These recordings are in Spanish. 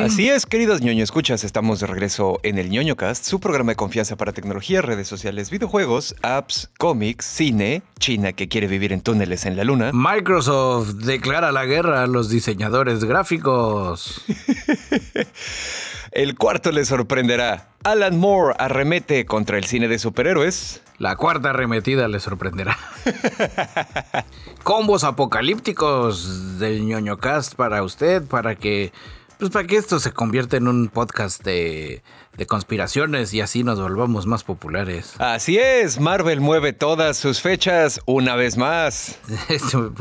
Así es, queridos ñoño escuchas, estamos de regreso en el ñoño cast, su programa de confianza para tecnología, redes sociales, videojuegos, apps, cómics, cine, China que quiere vivir en túneles en la luna. Microsoft declara la guerra a los diseñadores gráficos. el cuarto le sorprenderá. Alan Moore arremete contra el cine de superhéroes. La cuarta arremetida le sorprenderá. Combos apocalípticos del ñoño cast para usted, para que, pues para que esto se convierta en un podcast de de conspiraciones y así nos volvamos más populares. Así es, Marvel mueve todas sus fechas una vez más.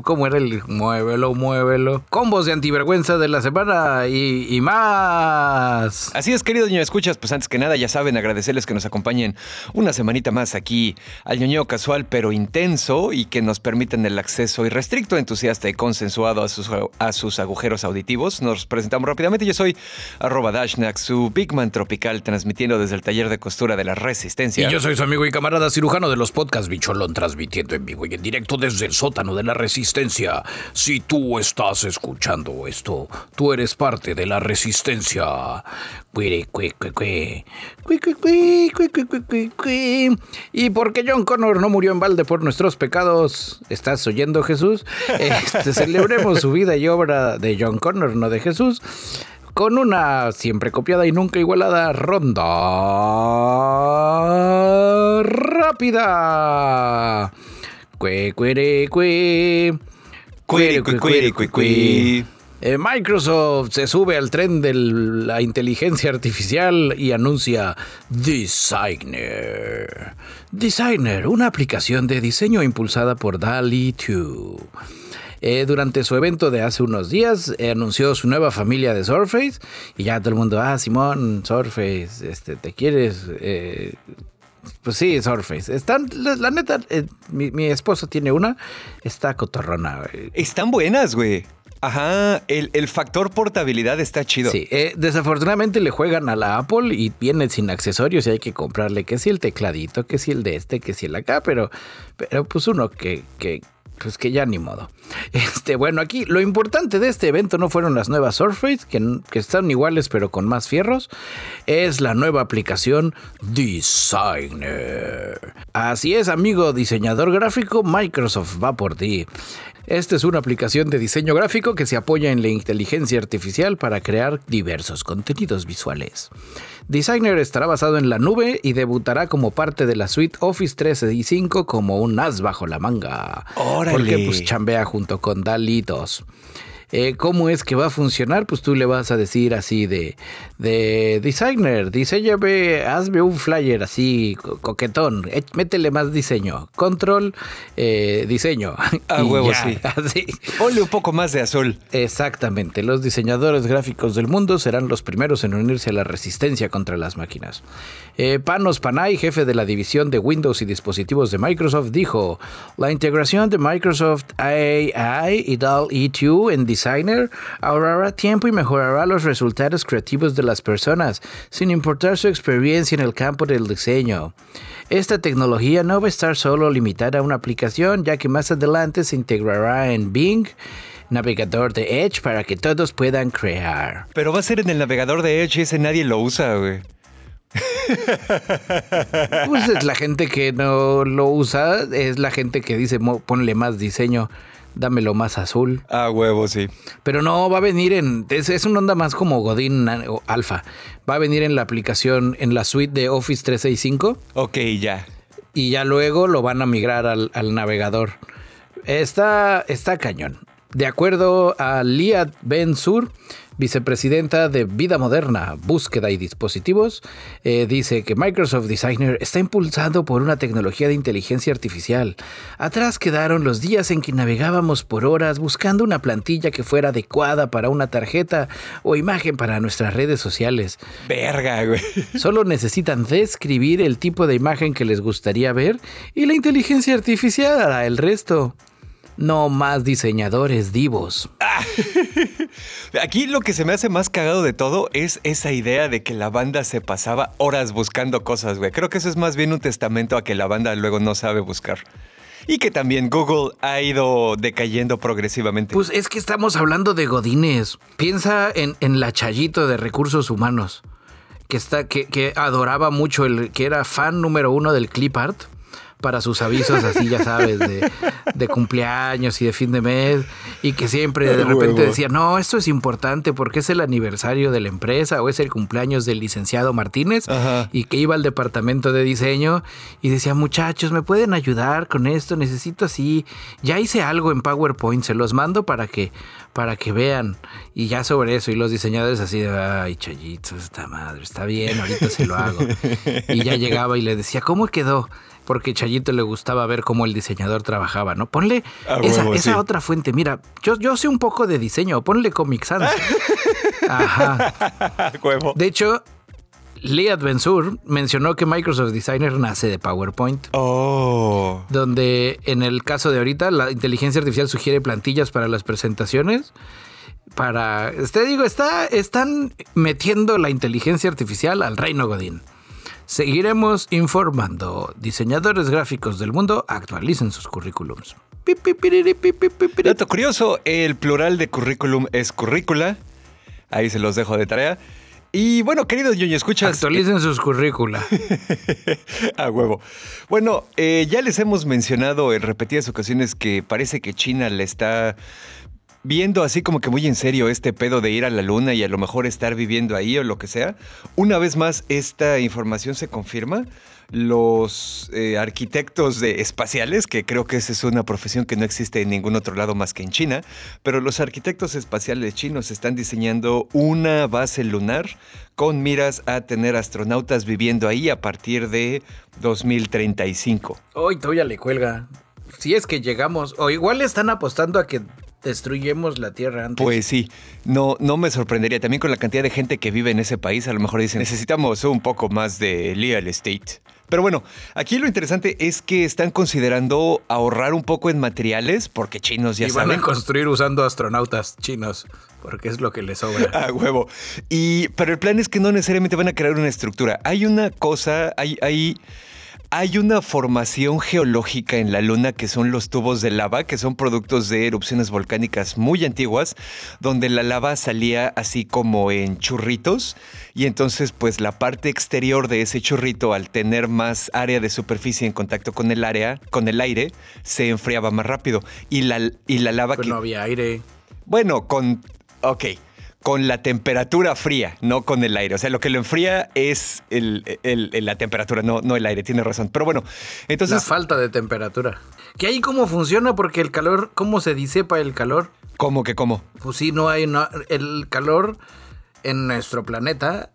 ¿Cómo era el muévelo, muévelo? Combos de antivergüenza de la semana y, más. Así es, queridos ñoño escuchas, pues antes que nada ya saben agradecerles que nos acompañen una semanita más aquí al ñoño casual pero intenso y que nos permiten el acceso irrestricto, entusiasta y consensuado a sus, a sus agujeros auditivos. Nos presentamos rápidamente. Yo soy arroba Dashnak, su Bigman tropical transmitiendo desde el taller de costura de la Resistencia. Y yo soy su amigo y camarada cirujano de los podcasts Bicholón, transmitiendo en vivo y en directo desde el sótano de la Resistencia. Si tú estás escuchando esto, tú eres parte de la Resistencia. Y porque John Connor no murió en balde por nuestros pecados, ¿estás oyendo Jesús? Este, celebremos su vida y obra de John Connor, no de Jesús con una siempre copiada y nunca igualada ronda rápida. Cue, cue, cue. Microsoft se sube al tren de la inteligencia artificial y anuncia Designer. Designer, una aplicación de diseño impulsada por DALI 2. Eh, durante su evento de hace unos días eh, anunció su nueva familia de Surface y ya todo el mundo, ah, Simón, Surface, este, ¿te quieres? Eh, pues sí, Surface. Están, la, neta, mi, esposo tiene una, está cotorrona. Están buenas, güey. Ajá, el, factor portabilidad está chido. Sí, desafortunadamente le juegan a la Apple y viene sin accesorios y hay que comprarle que si el tecladito, que si el de este, que si el acá, pero, pero pues uno que, que, pues que ya ni modo. Este, bueno, aquí lo importante de este evento no fueron las nuevas Surface, que, que están iguales pero con más fierros, es la nueva aplicación Designer. Así es, amigo diseñador gráfico, Microsoft va por ti. Esta es una aplicación de diseño gráfico que se apoya en la inteligencia artificial para crear diversos contenidos visuales. Designer estará basado en la nube y debutará como parte de la suite Office 365 como un as bajo la manga. Órale. Porque pues chambea junto con DALI 2. Eh, ¿Cómo es que va a funcionar? Pues tú le vas a decir así de, de designer, diseñame, hazme un flyer así coquetón, métele más diseño, control, eh, diseño. A huevo, sí. Así. Ponle un poco más de azul. Exactamente, los diseñadores gráficos del mundo serán los primeros en unirse a la resistencia contra las máquinas. Eh, Panos Panay, jefe de la división de Windows y dispositivos de Microsoft, dijo, la integración de Microsoft AI y DAL-E2 en designer ahorrará tiempo y mejorará los resultados creativos de las personas, sin importar su experiencia en el campo del diseño. Esta tecnología no va a estar solo limitada a una aplicación, ya que más adelante se integrará en Bing, navegador de Edge, para que todos puedan crear. Pero va a ser en el navegador de Edge, ese nadie lo usa, güey. Pues es la gente que no lo usa, es la gente que dice ponle más diseño dámelo más azul. Ah, huevo, sí. Pero no, va a venir en. Es, es una onda más como Godín Alpha. Va a venir en la aplicación, en la suite de Office 365. Ok, ya. Y ya luego lo van a migrar al, al navegador. Está, está cañón. De acuerdo a Liat Ben Sur, vicepresidenta de Vida Moderna, Búsqueda y Dispositivos, eh, dice que Microsoft Designer está impulsado por una tecnología de inteligencia artificial. Atrás quedaron los días en que navegábamos por horas buscando una plantilla que fuera adecuada para una tarjeta o imagen para nuestras redes sociales. Verga, güey. Solo necesitan describir el tipo de imagen que les gustaría ver y la inteligencia artificial hará el resto. No más diseñadores divos. Aquí lo que se me hace más cagado de todo es esa idea de que la banda se pasaba horas buscando cosas, güey. Creo que eso es más bien un testamento a que la banda luego no sabe buscar. y que también Google ha ido decayendo progresivamente. Pues es que estamos hablando de Godines. Piensa en, en la Chayito de recursos humanos, que, está, que, que adoraba mucho, el que era fan número uno del clip art para sus avisos así, ya sabes, de, de, cumpleaños y de fin de mes, y que siempre de repente decía, no, esto es importante porque es el aniversario de la empresa o es el cumpleaños del licenciado Martínez, Ajá. y que iba al departamento de diseño y decía, muchachos, ¿me pueden ayudar con esto? Necesito así, ya hice algo en PowerPoint, se los mando para que, para que vean, y ya sobre eso, y los diseñadores así de, ay, chayito, esta madre, está bien, ahorita se lo hago. Y ya llegaba y le decía, ¿cómo quedó? porque Chayito le gustaba ver cómo el diseñador trabajaba, ¿no? Ponle Ah, esa, huevo, esa sí. otra fuente. Mira, yo, yo sé un poco de diseño, ponle Comic Sans. Ajá. Huevo. De hecho, Liat Bensur mencionó que Microsoft Designer nace de PowerPoint. Oh. Donde en el caso de ahorita la inteligencia artificial sugiere plantillas para las presentaciones. Para, te digo, está, están metiendo la inteligencia artificial al reino Godín. Seguiremos informando. Diseñadores gráficos del mundo actualicen sus currículums. Dato curioso, el plural de currículum es currícula. Ahí se los dejo de tarea. Y bueno, queridos ñoño, escuchas. Actualicen sus currícula. A huevo. Bueno, eh, ya les hemos mencionado en repetidas ocasiones que parece que China le está viendo así como que muy en serio este pedo de ir a la luna y a lo mejor estar viviendo ahí o lo que sea. Una vez más, esta información se confirma. Los eh, arquitectos espaciales, que creo que esa es una profesión que no existe en ningún otro lado más que en China, pero los arquitectos espaciales chinos están diseñando una base lunar con miras a tener astronautas viviendo ahí a partir de 2035. Hoy todavía le cuelga. Si es que llegamos, o igual están apostando a que destruyemos la Tierra antes. Pues sí, no, no me sorprendería. También con la cantidad de gente que vive en ese país, a lo mejor dicen, necesitamos un poco más de real estate. Pero bueno, aquí lo interesante es que están considerando ahorrar un poco en materiales, porque chinos ya y van saben. a construir usando astronautas chinos, porque es lo que les sobra. A huevo. Y, pero el plan es que no necesariamente van a crear una estructura. Hay una cosa, hay, hay, hay una formación geológica en la Luna que son los tubos de lava, que son productos de erupciones volcánicas muy antiguas, donde la lava salía así como en churritos. Y entonces, pues la parte exterior de ese churrito, al tener más área de superficie en contacto con el área, con el aire, se enfriaba más rápido. Y la, y la lava Pero que. no había aire. Bueno, con. Ok. Con la temperatura fría, no con el aire. O sea, lo que lo enfría es el- el- el- la temperatura, no, no el aire. Tiene razón. Pero bueno, la entonces. falta de temperatura. Que ahí cómo funciona, porque el calor, ¿cómo se disepa el calor? ¿Cómo que cómo? Pues sí, no hay. no- el calor en nuestro planeta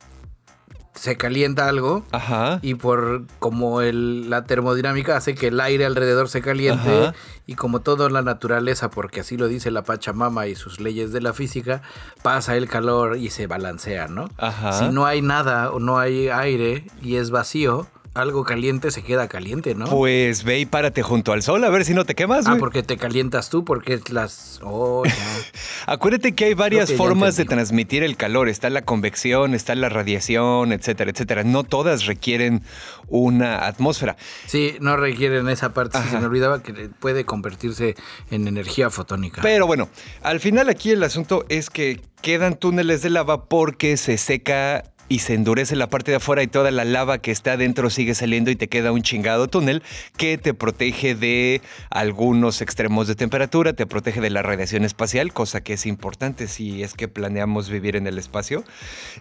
se calienta algo. Ajá. Y por como el- la termodinámica hace que el aire alrededor se caliente Ajá. y como toda la naturaleza, porque así lo dice la Pachamama y sus leyes de la física, pasa el calor y se balancea, ¿no? Ajá. Si no hay nada o no hay aire y es vacío, algo caliente se queda caliente, ¿no? Pues ve y párate junto al sol a ver si no te quemas. ah, porque te calientas tú, porque es las... Oh. Acuérdate que hay varias que formas de transmitir el calor. Está la convección, está la radiación, etcétera, etcétera. No todas requieren una atmósfera. Sí, no requieren esa parte. Ajá. se me olvidaba que puede convertirse en energía fotónica. Pero bueno, al final aquí el asunto es que quedan túneles de lava porque se seca y se endurece la parte de afuera y toda la lava que está adentro sigue saliendo y te queda un chingado túnel que te protege de algunos extremos de temperatura, te protege de la radiación espacial, cosa que es importante si es que planeamos vivir en el espacio.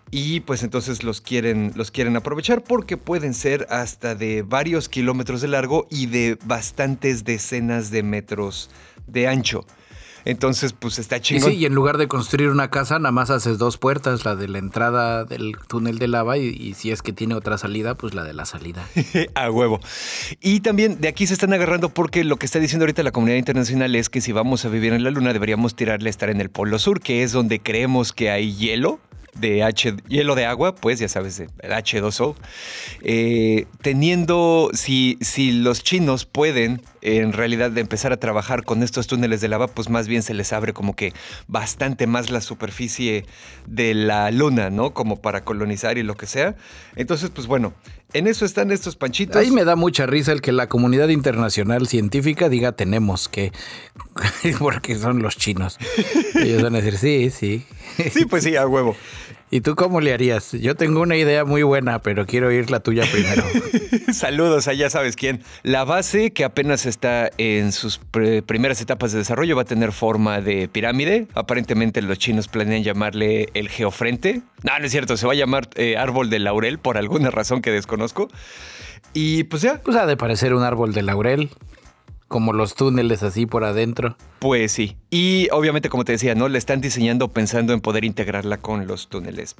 Y pues entonces los quieren, los quieren aprovechar porque pueden ser hasta de varios kilómetros de largo y de bastantes decenas de metros de ancho. Entonces, pues está Y chingón. sí, y en lugar de construir una casa, nada más haces dos puertas, la de la entrada del túnel de lava y, y si es que tiene otra salida, pues la de la salida. A huevo. Y también de aquí se están agarrando porque lo que está diciendo ahorita la comunidad internacional es que si vamos a vivir en la Luna deberíamos tirarle a estar en el Polo Sur, que es donde creemos que hay hielo. De H, hielo de agua, pues ya sabes, el H2O. Eh, teniendo, si, si los chinos pueden en realidad empezar a trabajar con estos túneles de lava, pues más bien se les abre como que bastante más la superficie de la luna, ¿no? Como para colonizar y lo que sea. Entonces, pues bueno, en eso están estos panchitos. Ahí me da mucha risa el que la comunidad internacional científica diga tenemos que, porque son los chinos. Ellos van a decir, sí, sí. Sí, pues sí, a huevo. ¿Y tú cómo le harías? Yo tengo una idea muy buena, pero quiero oír la tuya primero. Saludos a ya sabes quién. La base, que apenas está en sus primeras etapas de desarrollo, va a tener forma de pirámide. Aparentemente los chinos planean llamarle el geofrente. No, no es cierto, se va a llamar eh, árbol de laurel por alguna razón que desconozco. Y pues ya. Pues ha de parecer un árbol de laurel como los túneles así por adentro. Pues sí. Y obviamente, como te decía, ¿no? Le están diseñando pensando en poder integrarla con los túneles.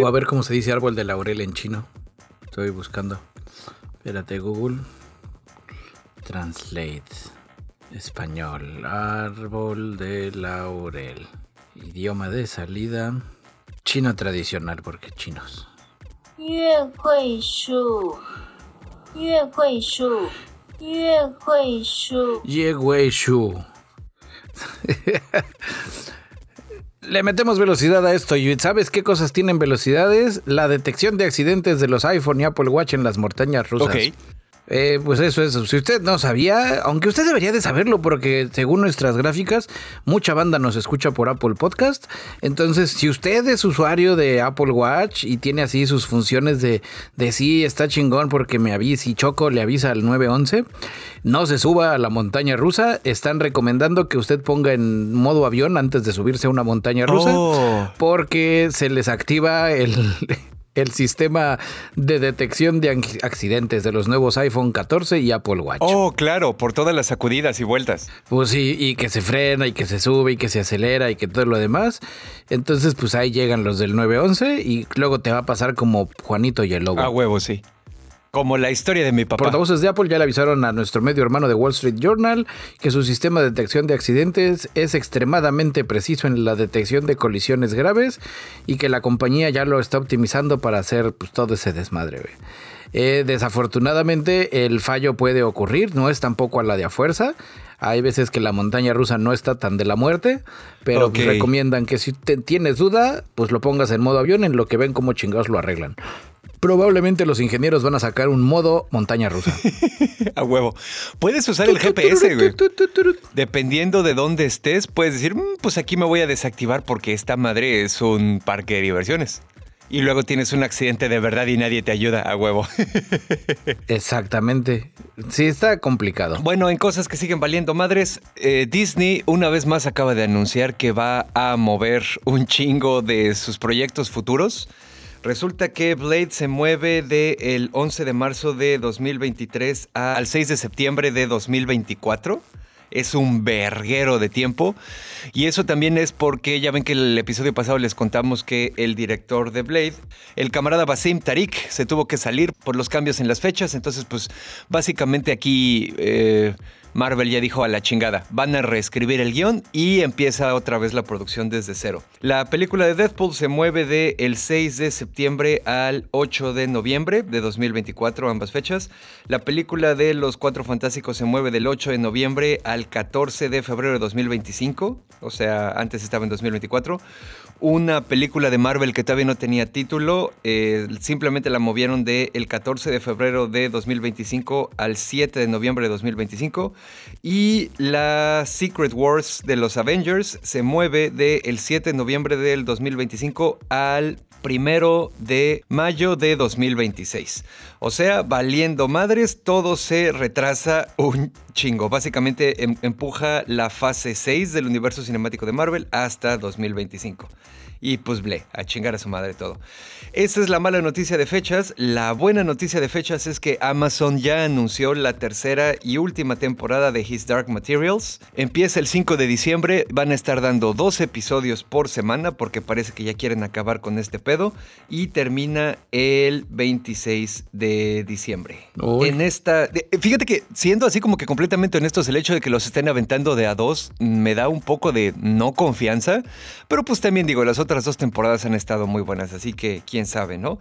o a ver cómo se dice árbol de laurel en chino. Estoy buscando. Espérate, Google. Translate. Español. Árbol de laurel. Idioma de salida. Chino tradicional, porque chinos. Ye Shu. Le metemos velocidad a esto y ¿sabes qué cosas tienen velocidades? La detección de accidentes de los iPhone y Apple Watch en las montañas rusas. Ok. Eh, pues eso, eso. Si usted no sabía, aunque usted debería de saberlo, porque según nuestras gráficas, mucha banda nos escucha por Apple Podcast. Entonces, si usted es usuario de Apple Watch y tiene así sus funciones de, de sí, está chingón porque me avisa y Choco le avisa al 911, no se suba a la montaña rusa. Están recomendando que usted ponga en modo avión antes de subirse a una montaña rusa, oh. porque se les activa el el sistema de detección de accidentes de los nuevos iPhone 14 y Apple Watch. Oh, claro, por todas las sacudidas y vueltas. Pues sí, y que se frena y que se sube y que se acelera y que todo lo demás. Entonces, pues ahí llegan los del 911 y luego te va a pasar como Juanito y el Lobo. A huevo, sí. Como la historia de mi papá. Portavoces de Apple ya le avisaron a nuestro medio hermano de Wall Street Journal que su sistema de detección de accidentes es extremadamente preciso en la detección de colisiones graves y que la compañía ya lo está optimizando para hacer pues, todo ese desmadre. Eh, desafortunadamente el fallo puede ocurrir, no es tampoco a la de a fuerza. Hay veces que la montaña rusa no está tan de la muerte, pero pues, recomiendan que si tienes duda, pues lo pongas en modo avión en lo que ven cómo chingados lo arreglan probablemente los ingenieros van a sacar un modo montaña rusa. a huevo. Puedes usar el GPS, güey. Dependiendo de dónde estés, puedes decir, mm, pues aquí me voy a desactivar porque esta madre es un parque de diversiones. Y luego tienes un accidente de verdad y nadie te ayuda a huevo. Exactamente. Sí, está complicado. Bueno, en cosas que siguen valiendo madres, eh, Disney una vez más acaba de anunciar que va a mover un chingo de sus proyectos futuros. Resulta que Blade se mueve del 11 de marzo de 2023 al 6 de septiembre de 2024 es un verguero de tiempo. Y eso también es porque ya ven que el episodio pasado les contamos que el director de Blade, el camarada Basim Tariq, se tuvo que salir por los cambios en las fechas. Entonces, pues básicamente aquí eh, Marvel ya dijo a la chingada, van a reescribir el guion y empieza otra vez la producción desde cero. La película de Deadpool se mueve el 6 de septiembre al 8 de noviembre de 2024, ambas fechas. La película de Los Cuatro Fantásticos se mueve del 8 de noviembre al 14 de febrero de 2025, o sea, antes estaba en 2024 una película de Marvel que todavía no tenía título. Eh, simplemente la movieron del el 14 de febrero de 2025 al 7 de noviembre de 2025. Y la Secret Wars de los Avengers se mueve del 7 de noviembre del 2025 al primero de mayo de 2026. O sea, valiendo madres, todo se retrasa un chingo. Básicamente em, empuja la fase 6 del universo cinemático de Marvel hasta 2025 y pues ble, a chingar a su madre todo. Esa es la mala noticia de fechas. La buena noticia de fechas es que Amazon ya anunció la tercera y última temporada de His Dark Materials. Empieza el 5 de diciembre, van a estar dando dos episodios por semana porque parece que ya quieren acabar con este pedo y termina el 26 de diciembre. En esta, fíjate que siendo así como que completamente honestos, el hecho de que los estén aventando de a dos me da un poco de no confianza, pero pues también digo, las otras dos temporadas han estado muy buenas, así que quién sabe, ¿no?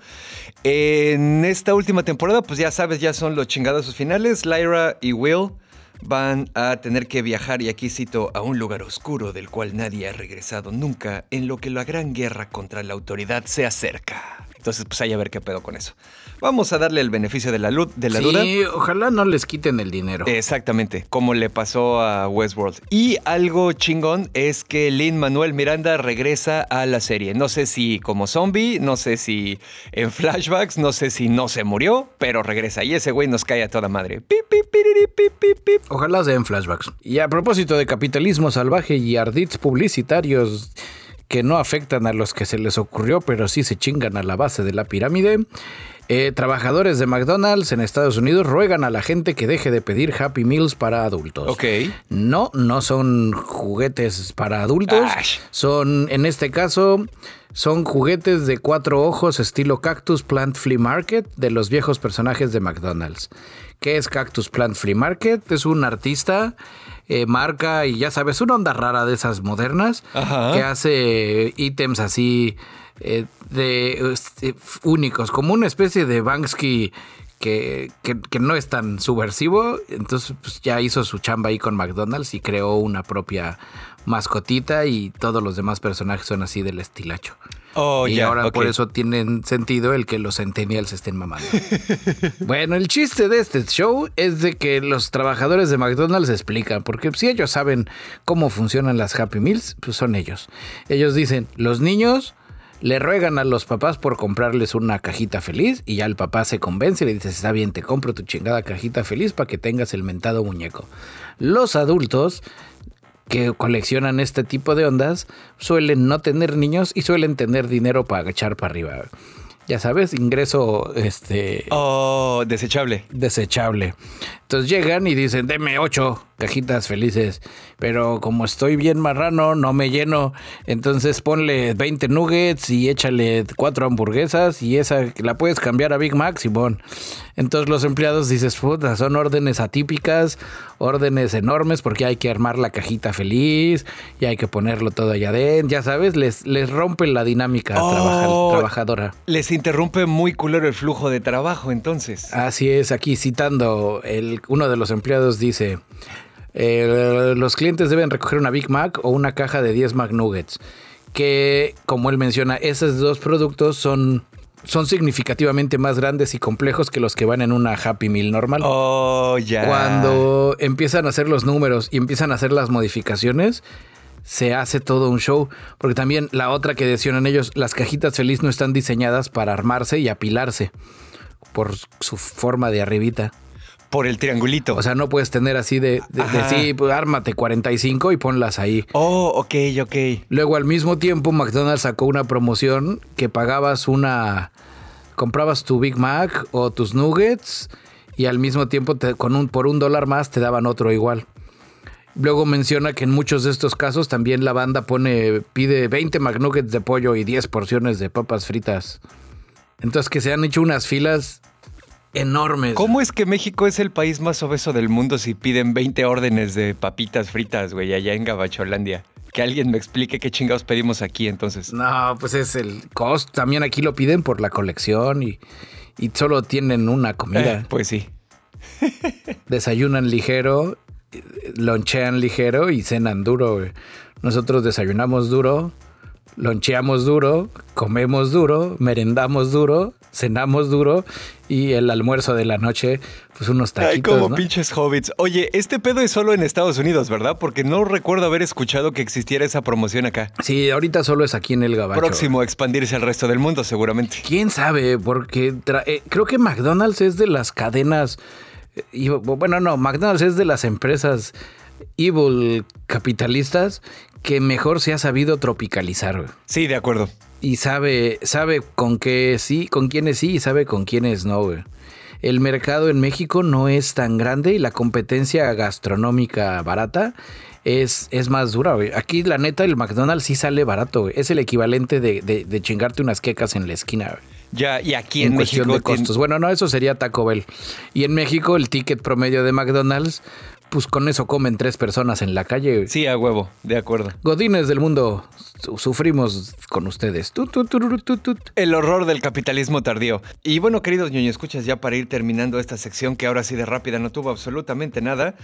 En esta última temporada, pues ya sabes, ya son los chingados finales. Lyra y Will van a tener que viajar, y aquí cito, a un lugar oscuro del cual nadie ha regresado nunca, en lo que la gran guerra contra la autoridad se acerca. Entonces, pues hay a ver qué pedo con eso. Vamos a darle el beneficio de la, luz, de la duda. Sí, ojalá no les quiten el dinero. Exactamente, como le pasó a Westworld. Y algo chingón es que Lin Manuel Miranda regresa a la serie. No sé si como zombie, no sé si en flashbacks, no sé si no se murió, pero regresa. Y ese güey nos cae a toda madre. Pip, pip, piriri, pip. Ojalá sea en flashbacks. Y a propósito de capitalismo salvaje y ardits publicitarios que no afectan a los que se les ocurrió, pero sí se chingan a la base de la pirámide. eh, trabajadores de McDonald's en Estados Unidos ruegan a la gente que deje de pedir Happy Meals para adultos. Ok. No, no son juguetes para adultos. Ash. Son, en este caso, son juguetes de cuatro ojos estilo Cactus Plant Flea Market de los viejos personajes de McDonald's. ¿Qué es Cactus Plant Flea Market? Es un artista, eh, marca y ya sabes, una onda rara de esas modernas Ajá. que hace ítems así eh, de este, únicos, como una especie de Banksy que, que- que no es tan subversivo. Entonces pues, ya hizo su chamba ahí con McDonald's y creó una propia mascotita y todos los demás personajes son así del estilacho. Oh, y ahora por eso tienen sentido el que los centennials estén mamando. bueno, el chiste de este show es de que los trabajadores de McDonald's explican, porque si ellos saben cómo funcionan las Happy Meals, pues son ellos. Ellos dicen, los niños le ruegan a los papás por comprarles una cajita feliz y ya el papá se convence y le dice, está bien, te compro tu chingada cajita feliz para que tengas el mentado muñeco. Los adultos que coleccionan este tipo de ondas suelen no tener niños y suelen tener dinero para echar para arriba. Ya sabes, ingreso este Oh, desechable. desechable. Entonces llegan y dicen, deme ocho cajitas felices. Pero como estoy bien marrano, no me lleno. Entonces ponle 20 nuggets y échale cuatro hamburguesas y esa la puedes cambiar a Big Mac, Simón. Entonces los empleados dices, puta, son órdenes atípicas, órdenes enormes porque hay que armar la cajita feliz y hay que ponerlo todo allá adentro. Ya sabes, les, les rompe la dinámica trabaja- Oh. trabajadora. Les interrumpe muy culero el flujo de trabajo, entonces. Así es, aquí citando, el, uno de los empleados dice, eh, los clientes deben recoger una Big Mac o una caja de 10 McNuggets, que como él menciona, esos dos productos son, son significativamente más grandes y complejos que los que van en una Happy Meal normal. Oh, ya. Cuando empiezan a hacer los números y empiezan a hacer las modificaciones, se hace todo un show. Porque también la otra que decían ellos, las cajitas feliz no están diseñadas para armarse y apilarse por su forma de arribita. Por el triangulito. O sea, no puedes tener así de, de, de sí, pues ármate 45 y ponlas ahí. oh, ok, ok. Luego al mismo tiempo McDonald's sacó una promoción que pagabas una comprabas tu Big Mac o tus nuggets y al mismo tiempo te- con un por un dólar más te daban otro igual. Luego menciona que en muchos de estos casos también la banda pone pide 20 McNuggets de pollo y 10 porciones de papas fritas. Entonces que se han hecho unas filas enormes. ¿Cómo es que México es el país más obeso del mundo si piden 20 órdenes de papitas fritas, güey, allá en Gabacholandia? Que alguien me explique qué chingados pedimos aquí entonces. No, pues es el cost. También aquí lo piden por la colección y, y solo tienen una comida. Eh, pues sí. desayunan ligero, lonchean ligero y cenan duro. güey. Nosotros desayunamos duro, loncheamos duro, comemos duro, merendamos duro, cenamos duro y el almuerzo de la noche, pues unos Ay, taquitos, como ¿no? pinches hobbits. Oye, este pedo es solo en Estados Unidos, ¿verdad? Porque no recuerdo haber escuchado que existiera esa promoción acá. Sí, ahorita solo es aquí en el Gabacho. Próximo a expandirse al resto del mundo, seguramente. ¿Quién sabe? Porque eh, creo que McDonald's es de las cadenas. eh, y- bueno, no, McDonald's es de las empresas evil capitalistas que mejor se ha sabido tropicalizar. güey. Sí, de acuerdo. Y sabe, sabe con qué sí, con quiénes sí y sabe con quiénes no. güey. El mercado en México no es tan grande y la competencia gastronómica barata es, es más dura. güey. Aquí, la neta, el McDonald's sí sale barato. güey. Es el equivalente de, de- de chingarte unas quecas en la esquina. güey Ya, y aquí en, en, cuestión México. de costos. Bueno, no, eso sería Taco Bell. Y en México el ticket promedio de McDonald's, pues con eso comen tres personas en la calle. Sí, a huevo, de acuerdo. Godines del mundo, su- sufrimos con ustedes. Tut, tut, tururu, tut, tut. El horror del capitalismo tardío. Y bueno, queridos ñoño, escuchas ya para ir terminando esta sección que ahora sí de rápida no tuvo absolutamente nada.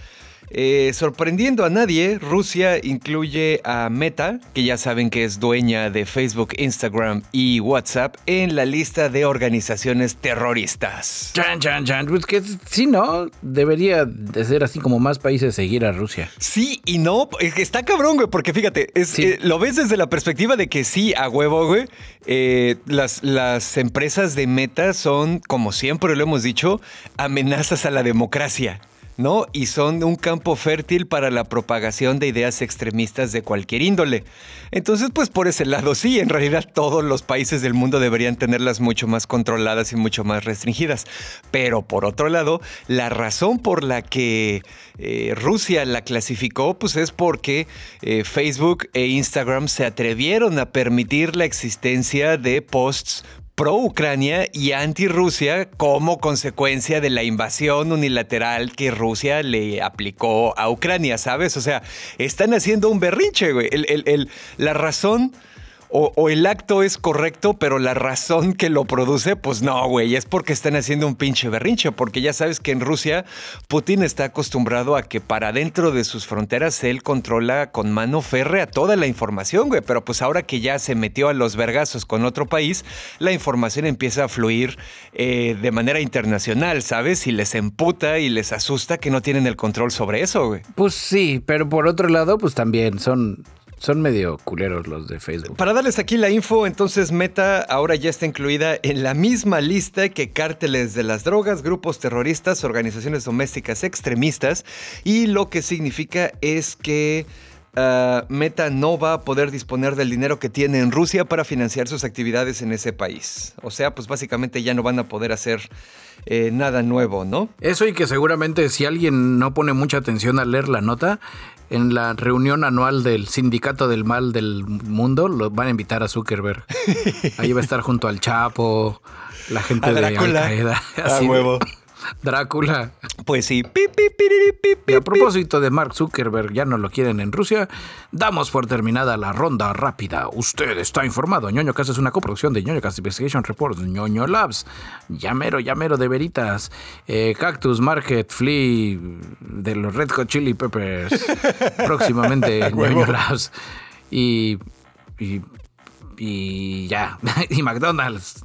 Eh, sorprendiendo a nadie, Rusia incluye a Meta, que ya saben que es dueña de Facebook, Instagram y WhatsApp, en la lista de organizaciones terroristas. Chan, chan, chan. Pues que sí, ¿no? Debería de ser así como más países seguir a Rusia. Sí y no. Está cabrón, güey, porque fíjate, es, eh, lo ves desde la perspectiva de que sí, a huevo, güey. Eh, las, las empresas de Meta son, como siempre lo hemos dicho, amenazas a la democracia. Y son un campo fértil para la propagación de ideas extremistas de cualquier índole. Entonces, pues por ese lado, sí, en realidad todos los países del mundo deberían tenerlas mucho más controladas y mucho más restringidas. Pero por otro lado, la razón por la que eh, Rusia la clasificó, pues es porque eh, Facebook e Instagram se atrevieron a permitir la existencia de posts pro-Ucrania y anti-Rusia como consecuencia de la invasión unilateral que Rusia le aplicó a Ucrania, ¿sabes? O sea, están haciendo un berrinche, güey. la razón o, el acto es correcto, pero la razón que lo produce, pues no, güey, es porque están haciendo un pinche berrinche, porque ya sabes que en Rusia Putin está acostumbrado a que para dentro de sus fronteras él controla con mano férrea toda la información, güey, pero pues ahora que ya se metió a los vergazos con otro país, la información empieza a fluir eh, de manera internacional, ¿sabes? Y les emputa y les asusta que no tienen el control sobre eso, güey. Pues sí, pero por otro lado, pues también son son medio culeros los de Facebook. Para darles aquí la info, entonces Meta ahora ya está incluida en la misma lista que cárteles de las drogas, grupos terroristas, organizaciones domésticas extremistas, y lo que significa es que... Ah, Meta no va a poder disponer del dinero que tiene en Rusia para financiar sus actividades en ese país. O sea, pues básicamente ya no van a poder hacer eh, nada nuevo, ¿no? Eso y que seguramente si alguien no pone mucha atención a leer la nota, en la reunión anual del Sindicato del Mal del Mundo, lo van a invitar a Zuckerberg. Ahí va a estar junto al Chapo, la gente de Al Qaeda. A huevo. Drácula. Pues sí. Y a propósito de Mark Zuckerberg, ya no lo quieren en Rusia, damos por terminada la ronda rápida. Usted está informado. Ñoño Cast es una coproducción de Ñoño Cast Investigation Reports, Ñoño Labs, Llamero, Llamero de Veritas, eh, Cactus Market, Flea de los Red Hot Chili Peppers, próximamente Ñoño Labs. Y, y, y ya. y McDonald's.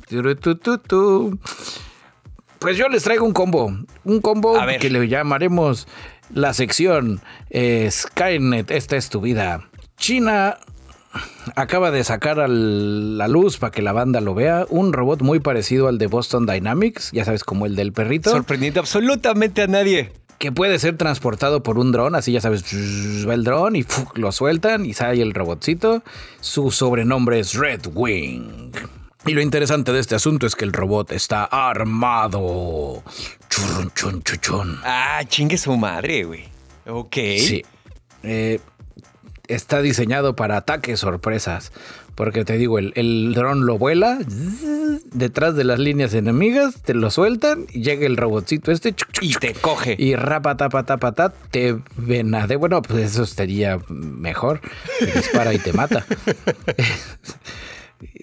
Pues yo les traigo un combo. Un combo que le llamaremos la sección eh, Skynet, esta es tu vida. China acaba de sacar a la luz para que la banda lo vea un robot muy parecido al de Boston Dynamics, ya sabes, como el del perrito. Sorprendiendo absolutamente a nadie. Que puede ser transportado por un dron, así ya sabes, va el dron y lo sueltan y sale el robotcito. Su sobrenombre es Red Wing. Y lo interesante de este asunto es que el robot está armado. Churrun, chun, chun, Ah, chingue su madre, güey. Ok. Sí. Eh, está diseñado para ataques sorpresas. Porque te digo, el, el dron lo vuela detrás de las líneas enemigas, te lo sueltan y llega el robotcito este y te coge. Y rapa, tapa, tapa, tapa, te venade. Bueno, pues eso estaría mejor. Te dispara y te mata.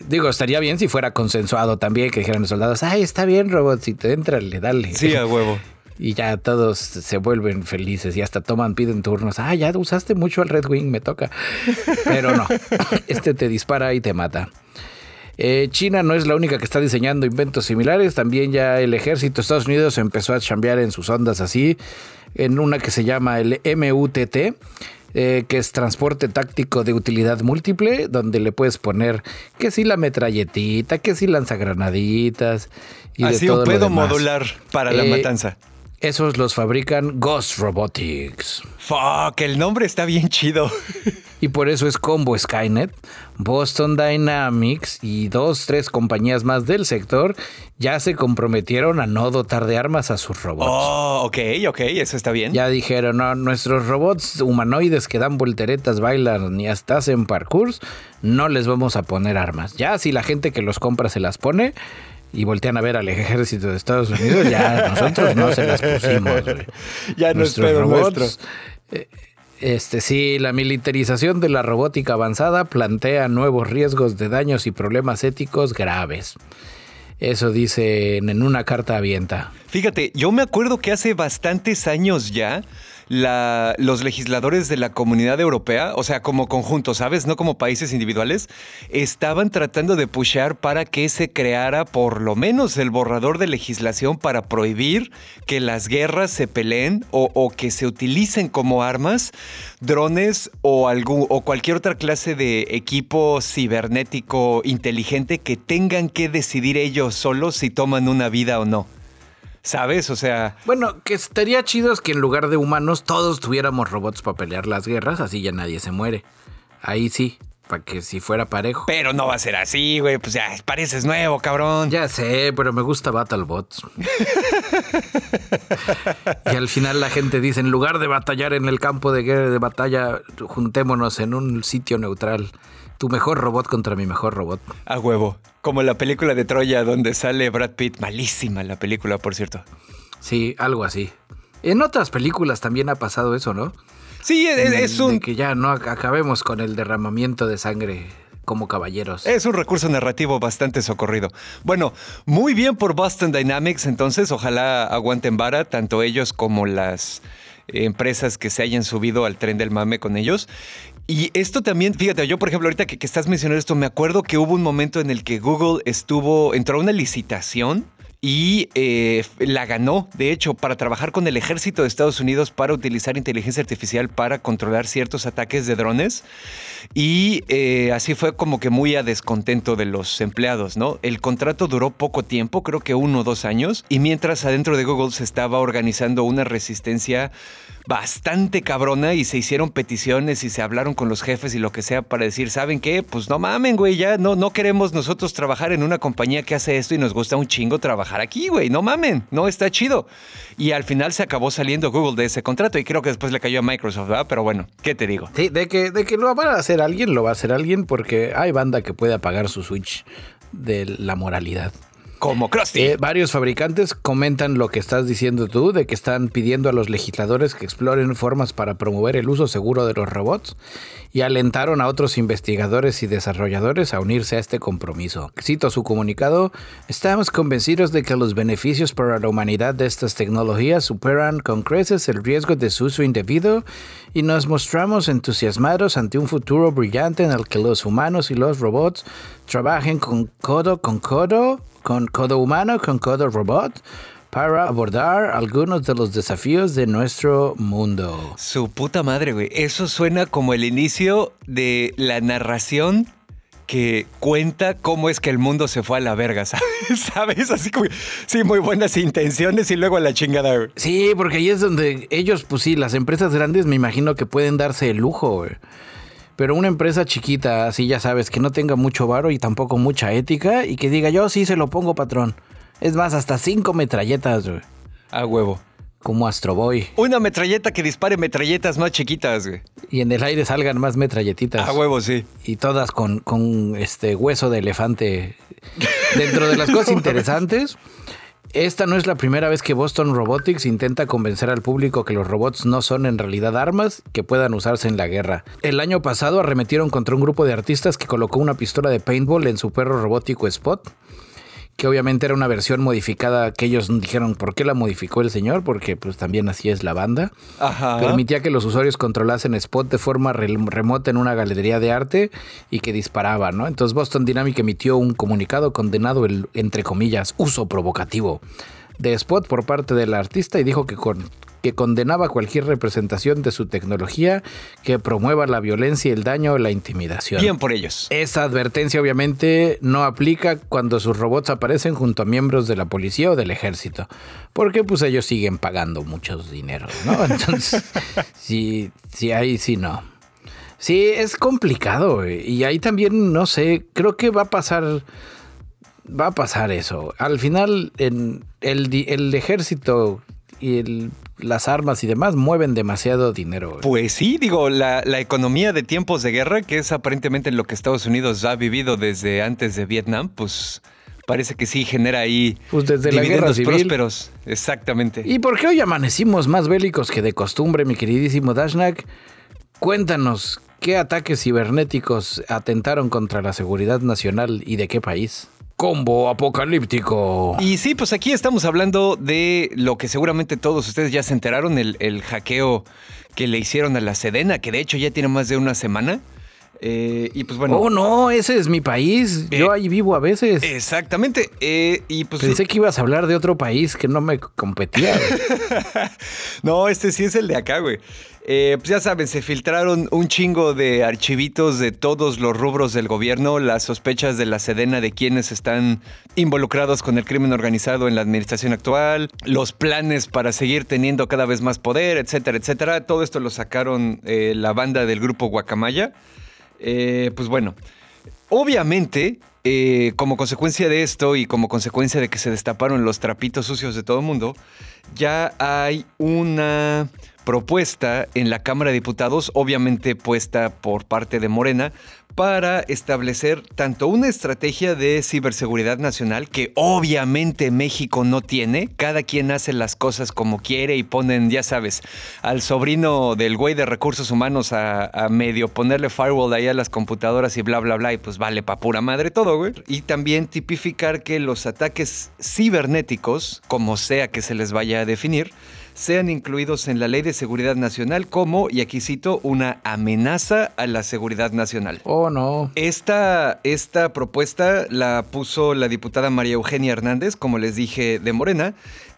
Digo, estaría bien si fuera consensuado también, que dijeran los soldados, ay, está bien, robot, si te entra, le dale. Sí, a huevo. Y ya todos se vuelven felices y hasta toman, piden turnos. Ah, ya usaste mucho al Red Wing, me toca. Pero no, este te dispara y te mata. Eh, China no es la única que está diseñando inventos similares, también ya el ejército de Estados Unidos empezó a chambear en sus ondas así, en una que se llama el MUTT, eh, que es transporte táctico de utilidad múltiple, donde le puedes poner que si la metralletita, que si lanzagranaditas. Y Así un pedo modular para la eh, matanza. Esos los fabrican Ghost Robotics. Fuck, el nombre está bien chido. Y por eso es Combo Skynet, Boston Dynamics y dos, tres compañías más del sector ya se comprometieron a no dotar de armas a sus robots. Oh, ok, ok, eso está bien. Ya dijeron, no, nuestros robots humanoides que dan volteretas, bailan ni hasta hacen parkours, no les vamos a poner armas. Ya si la gente que los compra se las pone, y voltean a ver al ejército de Estados Unidos, ya nosotros no se las pusimos. Ya no es robots, eh, este sí, la militarización de la robótica avanzada plantea nuevos riesgos de daños y problemas éticos graves. Eso dice en una carta abierta. Fíjate, yo me acuerdo que hace bastantes años ya los legisladores de la comunidad europea, o sea, como conjunto, ¿sabes? No como países individuales, estaban tratando de pushear para que se creara por lo menos el borrador de legislación para prohibir que las guerras se peleen o, o que se utilicen como armas drones o, algún, o cualquier otra clase de equipo cibernético inteligente que tengan que decidir ellos solos si toman una vida o no. ¿Sabes? O sea. Bueno, que estaría chido es que en lugar de humanos todos tuviéramos robots para pelear las guerras, así ya nadie se muere. Ahí sí, para que si fuera parejo. Pero no va a ser así, güey. Pues ya pareces nuevo, cabrón. Ya sé, pero me gusta BattleBots. y al final la gente dice, en lugar de batallar en el campo de guerra de batalla, juntémonos en un sitio neutral. Tu mejor robot contra mi mejor robot. A huevo. Como la película de Troya donde sale Brad Pitt. Malísima la película, por cierto. Sí, algo así. En otras películas también ha pasado eso, ¿no? Sí, es, es un... De que ya no acabemos con el derramamiento de sangre como caballeros. Es un recurso narrativo bastante socorrido. Bueno, muy bien por Boston Dynamics, entonces ojalá aguanten vara, tanto ellos como las empresas que se hayan subido al tren del mame con ellos. Y esto también, fíjate, yo por ejemplo, ahorita que, estás mencionando esto, me acuerdo que hubo un momento en el que Google estuvo, entró a una licitación y eh, la ganó, de hecho, para trabajar con el ejército de Estados Unidos para utilizar inteligencia artificial para controlar ciertos ataques de drones. Y eh, así fue como que muy a descontento de los empleados, ¿no? El contrato duró poco tiempo, creo que uno o dos años, y mientras adentro de Google se estaba organizando una resistencia bastante cabrona y se hicieron peticiones y se hablaron con los jefes y lo que sea para decir, ¿saben qué? Pues no mamen, güey, ya no, no queremos nosotros trabajar en una compañía que hace esto y nos gusta un chingo trabajar aquí, güey, no mamen, no está chido. Y al final se acabó saliendo Google de ese contrato y creo que después le cayó a Microsoft, ¿verdad? Pero bueno, ¿qué te digo? Sí, de que, de que lo va a hacer alguien, lo va a hacer alguien porque hay banda que puede apagar su switch de la moralidad como Krusty. Eh, varios fabricantes comentan lo que estás diciendo tú, de que están pidiendo a los legisladores que exploren formas para promover el uso seguro de los robots y alentaron a otros investigadores y desarrolladores a unirse a este compromiso. Cito su comunicado, estamos convencidos de que los beneficios para la humanidad de estas tecnologías superan con creces el riesgo de su uso indebido y nos mostramos entusiasmados ante un futuro brillante en el que los humanos y los robots trabajen con codo con codo con codo humano, con codo robot, para abordar algunos de los desafíos de nuestro mundo. Su puta madre, güey. Eso suena como el inicio de la narración que cuenta cómo es que el mundo se fue a la verga, ¿sabes? ¿Sabes? Así como, sí, muy buenas intenciones y luego a la chingada, güey. Sí, porque ahí es donde ellos, pues sí, las empresas grandes me imagino que pueden darse el lujo, güey. Pero una empresa chiquita, así ya sabes, que no tenga mucho varo y tampoco mucha ética y que diga yo sí se lo pongo patrón. Es más, hasta cinco metralletas, güey. A huevo. Como Astro Boy. Una metralleta que dispare metralletas más chiquitas, güey. Y en el aire salgan más metralletitas. A huevo, sí. Y todas con, con este hueso de elefante. Dentro de las cosas interesantes, esta no es la primera vez que Boston Robotics intenta convencer al público que los robots no son en realidad armas que puedan usarse en la guerra. El año pasado arremetieron contra un grupo de artistas que colocó una pistola de paintball en su perro robótico Spot que obviamente era una versión modificada que ellos dijeron por qué la modificó el señor, porque pues también así es la banda. Ajá. Permitía que los usuarios controlasen Spot de forma remota en una galería de arte y que disparaba, ¿no? Entonces Boston Dynamic emitió un comunicado condenado el, entre comillas, uso provocativo de Spot por parte del artista y dijo que con que condenaba cualquier representación de su tecnología que promueva la violencia, el daño o la intimidación. Bien por ellos. Esa advertencia obviamente no aplica cuando sus robots aparecen junto a miembros de la policía o del ejército, porque pues ellos siguen pagando muchos dineros, ¿no? Entonces, sí, sí, ahí sí no. Sí, es complicado y ahí también, no sé, creo que va a pasar va a pasar eso. Al final, en el, el ejército y el las armas y demás mueven demasiado dinero. Pues sí, digo, la, la, economía de tiempos de guerra, que es aparentemente lo que Estados Unidos ha vivido desde antes de Vietnam, pues parece que sí genera ahí pues desde la guerra civil. prósperos. Exactamente. ¿Y por qué hoy amanecimos más bélicos que de costumbre, mi queridísimo Dashnak? Cuéntanos, ¿qué ataques cibernéticos atentaron contra la seguridad nacional y de qué país? Combo apocalíptico. Y sí, pues aquí estamos hablando de lo que seguramente todos ustedes ya se enteraron, el, el hackeo que le hicieron a la Sedena, que de hecho ya tiene más de una semana. Eh, y pues bueno. Oh, no, ese es mi país. Yo ahí vivo a veces. Exactamente. Eh, y pues, Pensé que ibas a hablar de otro país que no me competía. no, este sí es el de acá, güey. Eh, pues ya saben, se filtraron un chingo de archivitos de todos los rubros del gobierno, las sospechas de la Sedena de quienes están involucrados con el crimen organizado en la administración actual, los planes para seguir teniendo cada vez más poder, etcétera, etcétera. Todo esto lo sacaron la banda del grupo Guacamaya. Eh, pues bueno, obviamente, eh, como consecuencia de esto y como consecuencia de que se destaparon los trapitos sucios de todo el mundo, ya hay una propuesta en la Cámara de Diputados, obviamente puesta por parte de Morena, para establecer tanto una estrategia de ciberseguridad nacional que obviamente México no tiene, cada quien hace las cosas como quiere y ponen, ya sabes, al sobrino del güey de recursos humanos a, medio ponerle firewall ahí a las computadoras y bla, bla, bla, y pues vale pa' pura madre todo, güey. Y también tipificar que los ataques cibernéticos, como sea que se les vaya a definir, sean incluidos en la Ley de Seguridad Nacional como, y aquí cito, una amenaza a la seguridad nacional. Oh, no. Esta, esta propuesta la puso la diputada María Eugenia Hernández, como les dije, de Morena,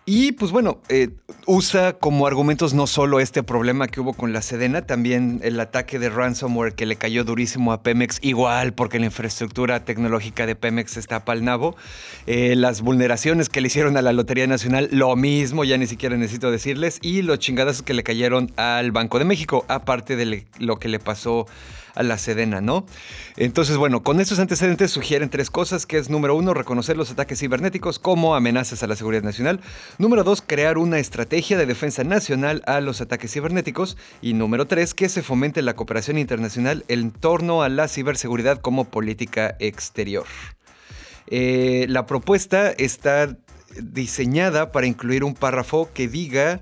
y pues bueno, eh, usa como argumentos no solo este problema que hubo con la Sedena, también el ataque de ransomware que le cayó durísimo a Pemex, igual porque la infraestructura tecnológica de Pemex está pal nabo. Eh, las vulneraciones que le hicieron a la Lotería Nacional, lo mismo, ya ni siquiera necesito decirles, y los chingadazos que le cayeron al Banco de México, aparte de lo que le pasó a la Sedena, ¿no? Entonces, bueno, con estos antecedentes sugieren tres cosas, que es número uno, reconocer los ataques cibernéticos como amenazas a la seguridad nacional. Número dos, crear una estrategia de defensa nacional a los ataques cibernéticos. Y número tres, que se fomente la cooperación internacional en torno a la ciberseguridad como política exterior. Eh, la propuesta está diseñada para incluir un párrafo que diga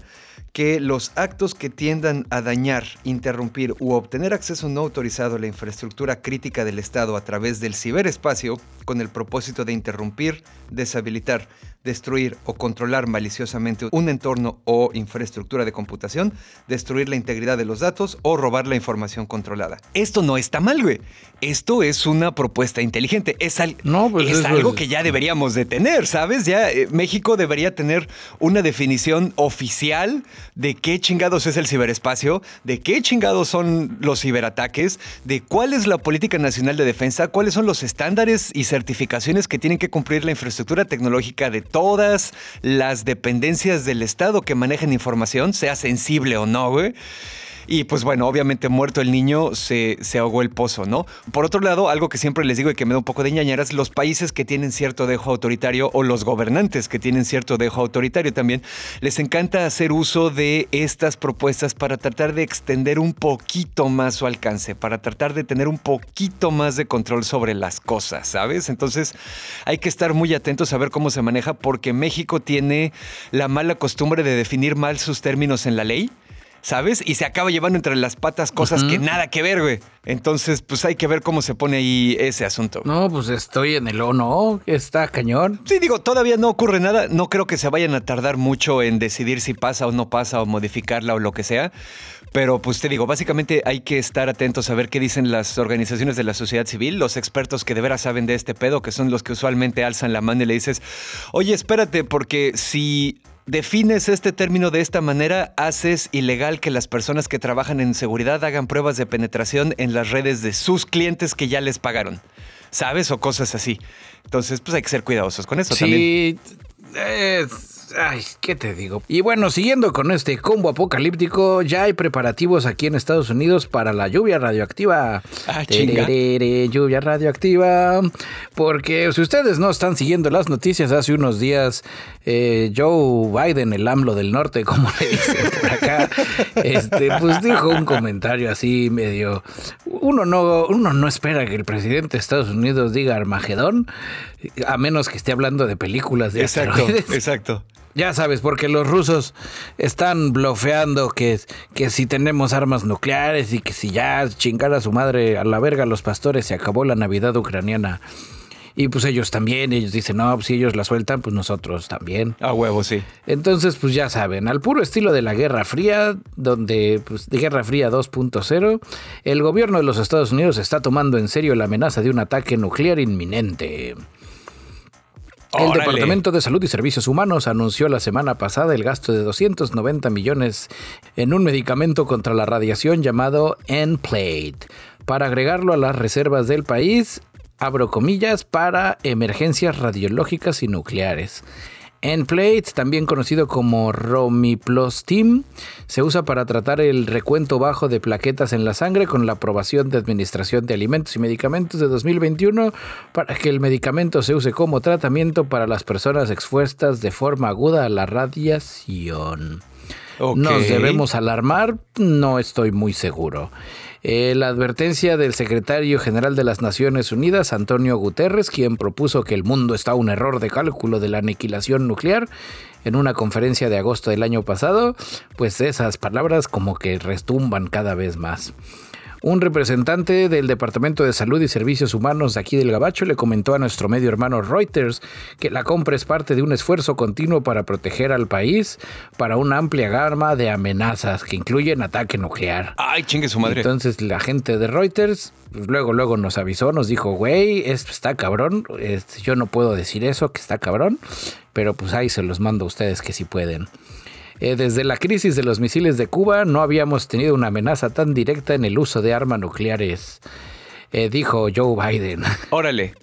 que los actos que tiendan a dañar, interrumpir u obtener acceso no autorizado a la infraestructura crítica del Estado a través del ciberespacio con el propósito de interrumpir, deshabilitar, destruir o controlar maliciosamente un entorno o infraestructura de computación, destruir la integridad de los datos o robar la información controlada. Esto no está mal, güey. Esto es una propuesta inteligente. Es, no, pues es algo que ya deberíamos de tener, ¿sabes? Ya eh, México debería tener una definición oficial de qué chingados es el ciberespacio, de qué chingados son los ciberataques, de cuál es la política nacional de defensa, cuáles son los estándares y certificaciones que tienen que cumplir la infraestructura tecnológica de todas las dependencias del Estado que manejan información, sea sensible o no, güey. Y pues bueno, obviamente muerto el niño se, se, ahogó el pozo, ¿no? Por otro lado, algo que siempre les digo y que me da un poco de ñañaras, los países que tienen cierto dejo autoritario o los gobernantes que tienen cierto dejo autoritario también, les encanta hacer uso de estas propuestas para tratar de extender un poquito más su alcance, para tratar de tener un poquito más de control sobre las cosas, ¿sabes? Entonces hay que estar muy atentos a ver cómo se maneja porque México tiene la mala costumbre de definir mal sus términos en la ley ¿sabes? Y se acaba llevando entre las patas cosas que nada que ver, güey. Entonces, pues hay que ver cómo se pone ahí ese asunto. No, pues estoy en el o no, está cañón. Sí, digo, todavía no ocurre nada. No creo que se vayan a tardar mucho en decidir si pasa o no pasa o modificarla o lo que sea. Pero pues te digo, básicamente hay que estar atentos a ver qué dicen las organizaciones de la sociedad civil, los expertos que de veras saben de este pedo, que son los que usualmente alzan la mano y le dices, oye, espérate, porque si defines este término de esta manera, haces ilegal que las personas que trabajan en seguridad hagan pruebas de penetración en las redes de sus clientes que ya les pagaron. ¿Sabes? O cosas así. Entonces, pues hay que ser cuidadosos con eso también. Sí, Ay, ¿qué te digo? Y bueno, siguiendo con este combo apocalíptico, ya hay preparativos aquí en Estados Unidos para la lluvia radioactiva. Ah, chinga. lluvia radioactiva. Porque si ustedes no están siguiendo las noticias, hace unos días eh, Joe Biden, el AMLO del norte, como le dicen por acá, este, pues dijo un comentario así medio... Uno no, uno no espera que el presidente de Estados Unidos diga Armagedón, a menos que esté hablando de películas de exacto, Exacto. Ya sabes, porque los rusos están blofeando que, que si tenemos armas nucleares y que si ya chingar a su madre a la verga los pastores se acabó la Navidad ucraniana. Y pues ellos también, ellos dicen, no, pues si ellos la sueltan, pues nosotros también. A huevo, sí. Entonces, pues ya saben, al puro estilo de la Guerra Fría, donde, pues, de Guerra Fría 2.0, el gobierno de los Estados Unidos está tomando en serio la amenaza de un ataque nuclear inminente. El Departamento de Salud y Servicios Humanos anunció la semana pasada el gasto de 290 millones en un medicamento contra la radiación llamado N-Plate para agregarlo a las reservas del país, abro comillas, para emergencias radiológicas y nucleares. N-Plate, también conocido como Romiplastim, se usa para tratar el recuento bajo de plaquetas en la sangre con la aprobación de Administración de Alimentos y Medicamentos de 2021 para que el medicamento se use como tratamiento para las personas expuestas de forma aguda a la radiación. ¿Nos debemos alarmar? No estoy muy seguro. Eh, la advertencia del secretario general de las Naciones Unidas, Antonio Guterres, quien propuso que el mundo está a un error de cálculo de la aniquilación nuclear en una conferencia de agosto del año pasado, pues esas palabras como que restumban cada vez más. Un representante del Departamento de Salud y Servicios Humanos de aquí del Gabacho le comentó a nuestro medio hermano Reuters que la compra es parte de un esfuerzo continuo para proteger al país para una amplia gama de amenazas que incluyen ataque nuclear. Ay, chingue su madre. Entonces la gente de Reuters pues, luego luego nos avisó, nos dijo, güey, esto está cabrón, yo no puedo decir eso, que está cabrón, pero pues ahí se los mando a ustedes que sí pueden. Eh, desde la crisis de los misiles de Cuba no habíamos tenido una amenaza tan directa en el uso de armas nucleares, eh, dijo Joe Biden. Órale.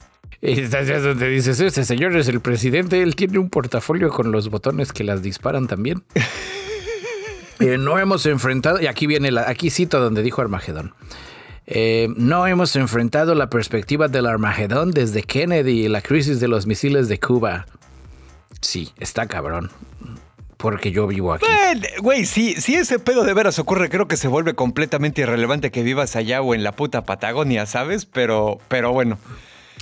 Y estás donde dices, este señor es el presidente, él tiene un portafolio con los botones que las disparan también. Eh, no hemos enfrentado, y aquí viene la, aquí cito donde dijo Armagedón. no hemos enfrentado la perspectiva del Armagedón desde Kennedy y la crisis de los misiles de Cuba. Sí, está cabrón porque yo vivo aquí. Güey, si, si ese pedo de veras ocurre, creo que se vuelve completamente irrelevante que vivas allá o en la puta Patagonia, ¿sabes? Pero, pero bueno.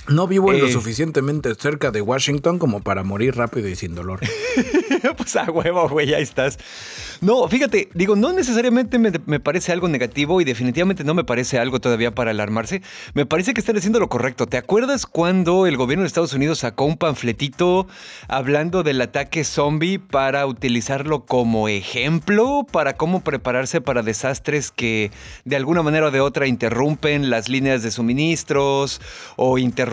No vivo en lo eh. suficientemente cerca de Washington como para morir rápido y sin dolor. pues a huevo, güey, ya estás. No, fíjate, digo, no necesariamente me, parece algo negativo y definitivamente no me parece algo todavía para alarmarse. Me parece que están haciendo lo correcto. ¿Te acuerdas cuando el gobierno de Estados Unidos sacó un panfletito hablando del ataque zombie para utilizarlo como ejemplo para cómo prepararse para desastres que de alguna manera o de otra interrumpen las líneas de suministros o interrumpen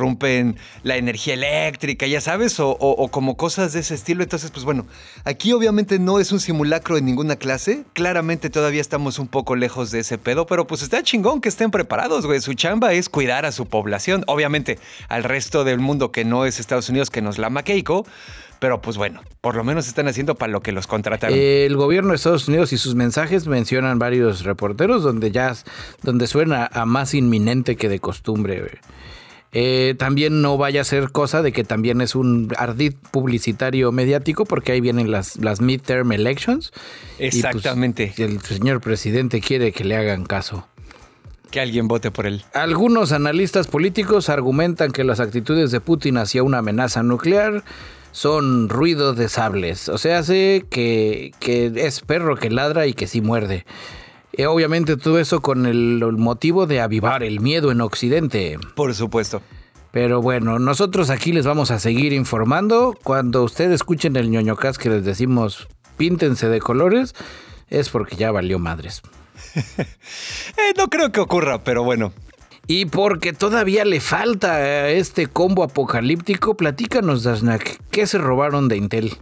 la energía eléctrica, ya sabes, o, como cosas de ese estilo? Entonces, pues bueno, aquí obviamente no es un simulacro de ninguna clase. Claramente todavía estamos un poco lejos de ese pedo, pero pues está chingón que estén preparados, güey. Su chamba es cuidar a su población. Obviamente, al resto del mundo que no es Estados Unidos, que nos la Keiko. Pero pues bueno, por lo menos están haciendo para lo que los contrataron. El gobierno de Estados Unidos y sus mensajes mencionan varios reporteros donde ya donde suena a más inminente que de costumbre. Eh, también no vaya a ser cosa de que también es un ardid publicitario mediático porque ahí vienen las, las midterm elections. Pues, Exactamente. el señor presidente quiere que le hagan caso. Que alguien vote por él. Algunos analistas políticos argumentan que las actitudes de Putin hacia una amenaza nuclear son ruido de sables. O sea, hace que, que es perro que ladra y que sí muerde. Eh, obviamente todo eso con el, motivo de avivar el miedo en Occidente. Por supuesto. Pero bueno, nosotros aquí les vamos a seguir informando. Cuando ustedes escuchen el ñoñocas que les decimos píntense de colores, es porque ya valió madres. Eh, no creo que ocurra, pero bueno. Y porque todavía le falta a este combo apocalíptico, platícanos, Dasnak, ¿qué se robaron de Intel?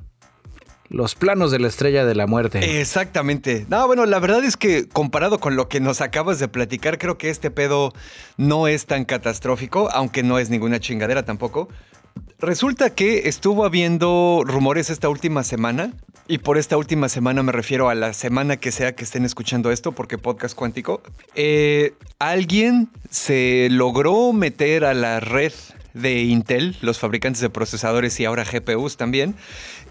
Los planos de la estrella de la muerte. Exactamente. No, bueno, la verdad es que comparado con lo que nos acabas de platicar, creo que este pedo no es tan catastrófico, aunque no es ninguna chingadera tampoco. Resulta que estuvo habiendo rumores esta última semana, y por esta última semana me refiero a la semana que sea que estén escuchando esto, porque podcast cuántico. Eh, alguien se logró meter a la red de Intel, los fabricantes de procesadores y ahora GPUs también,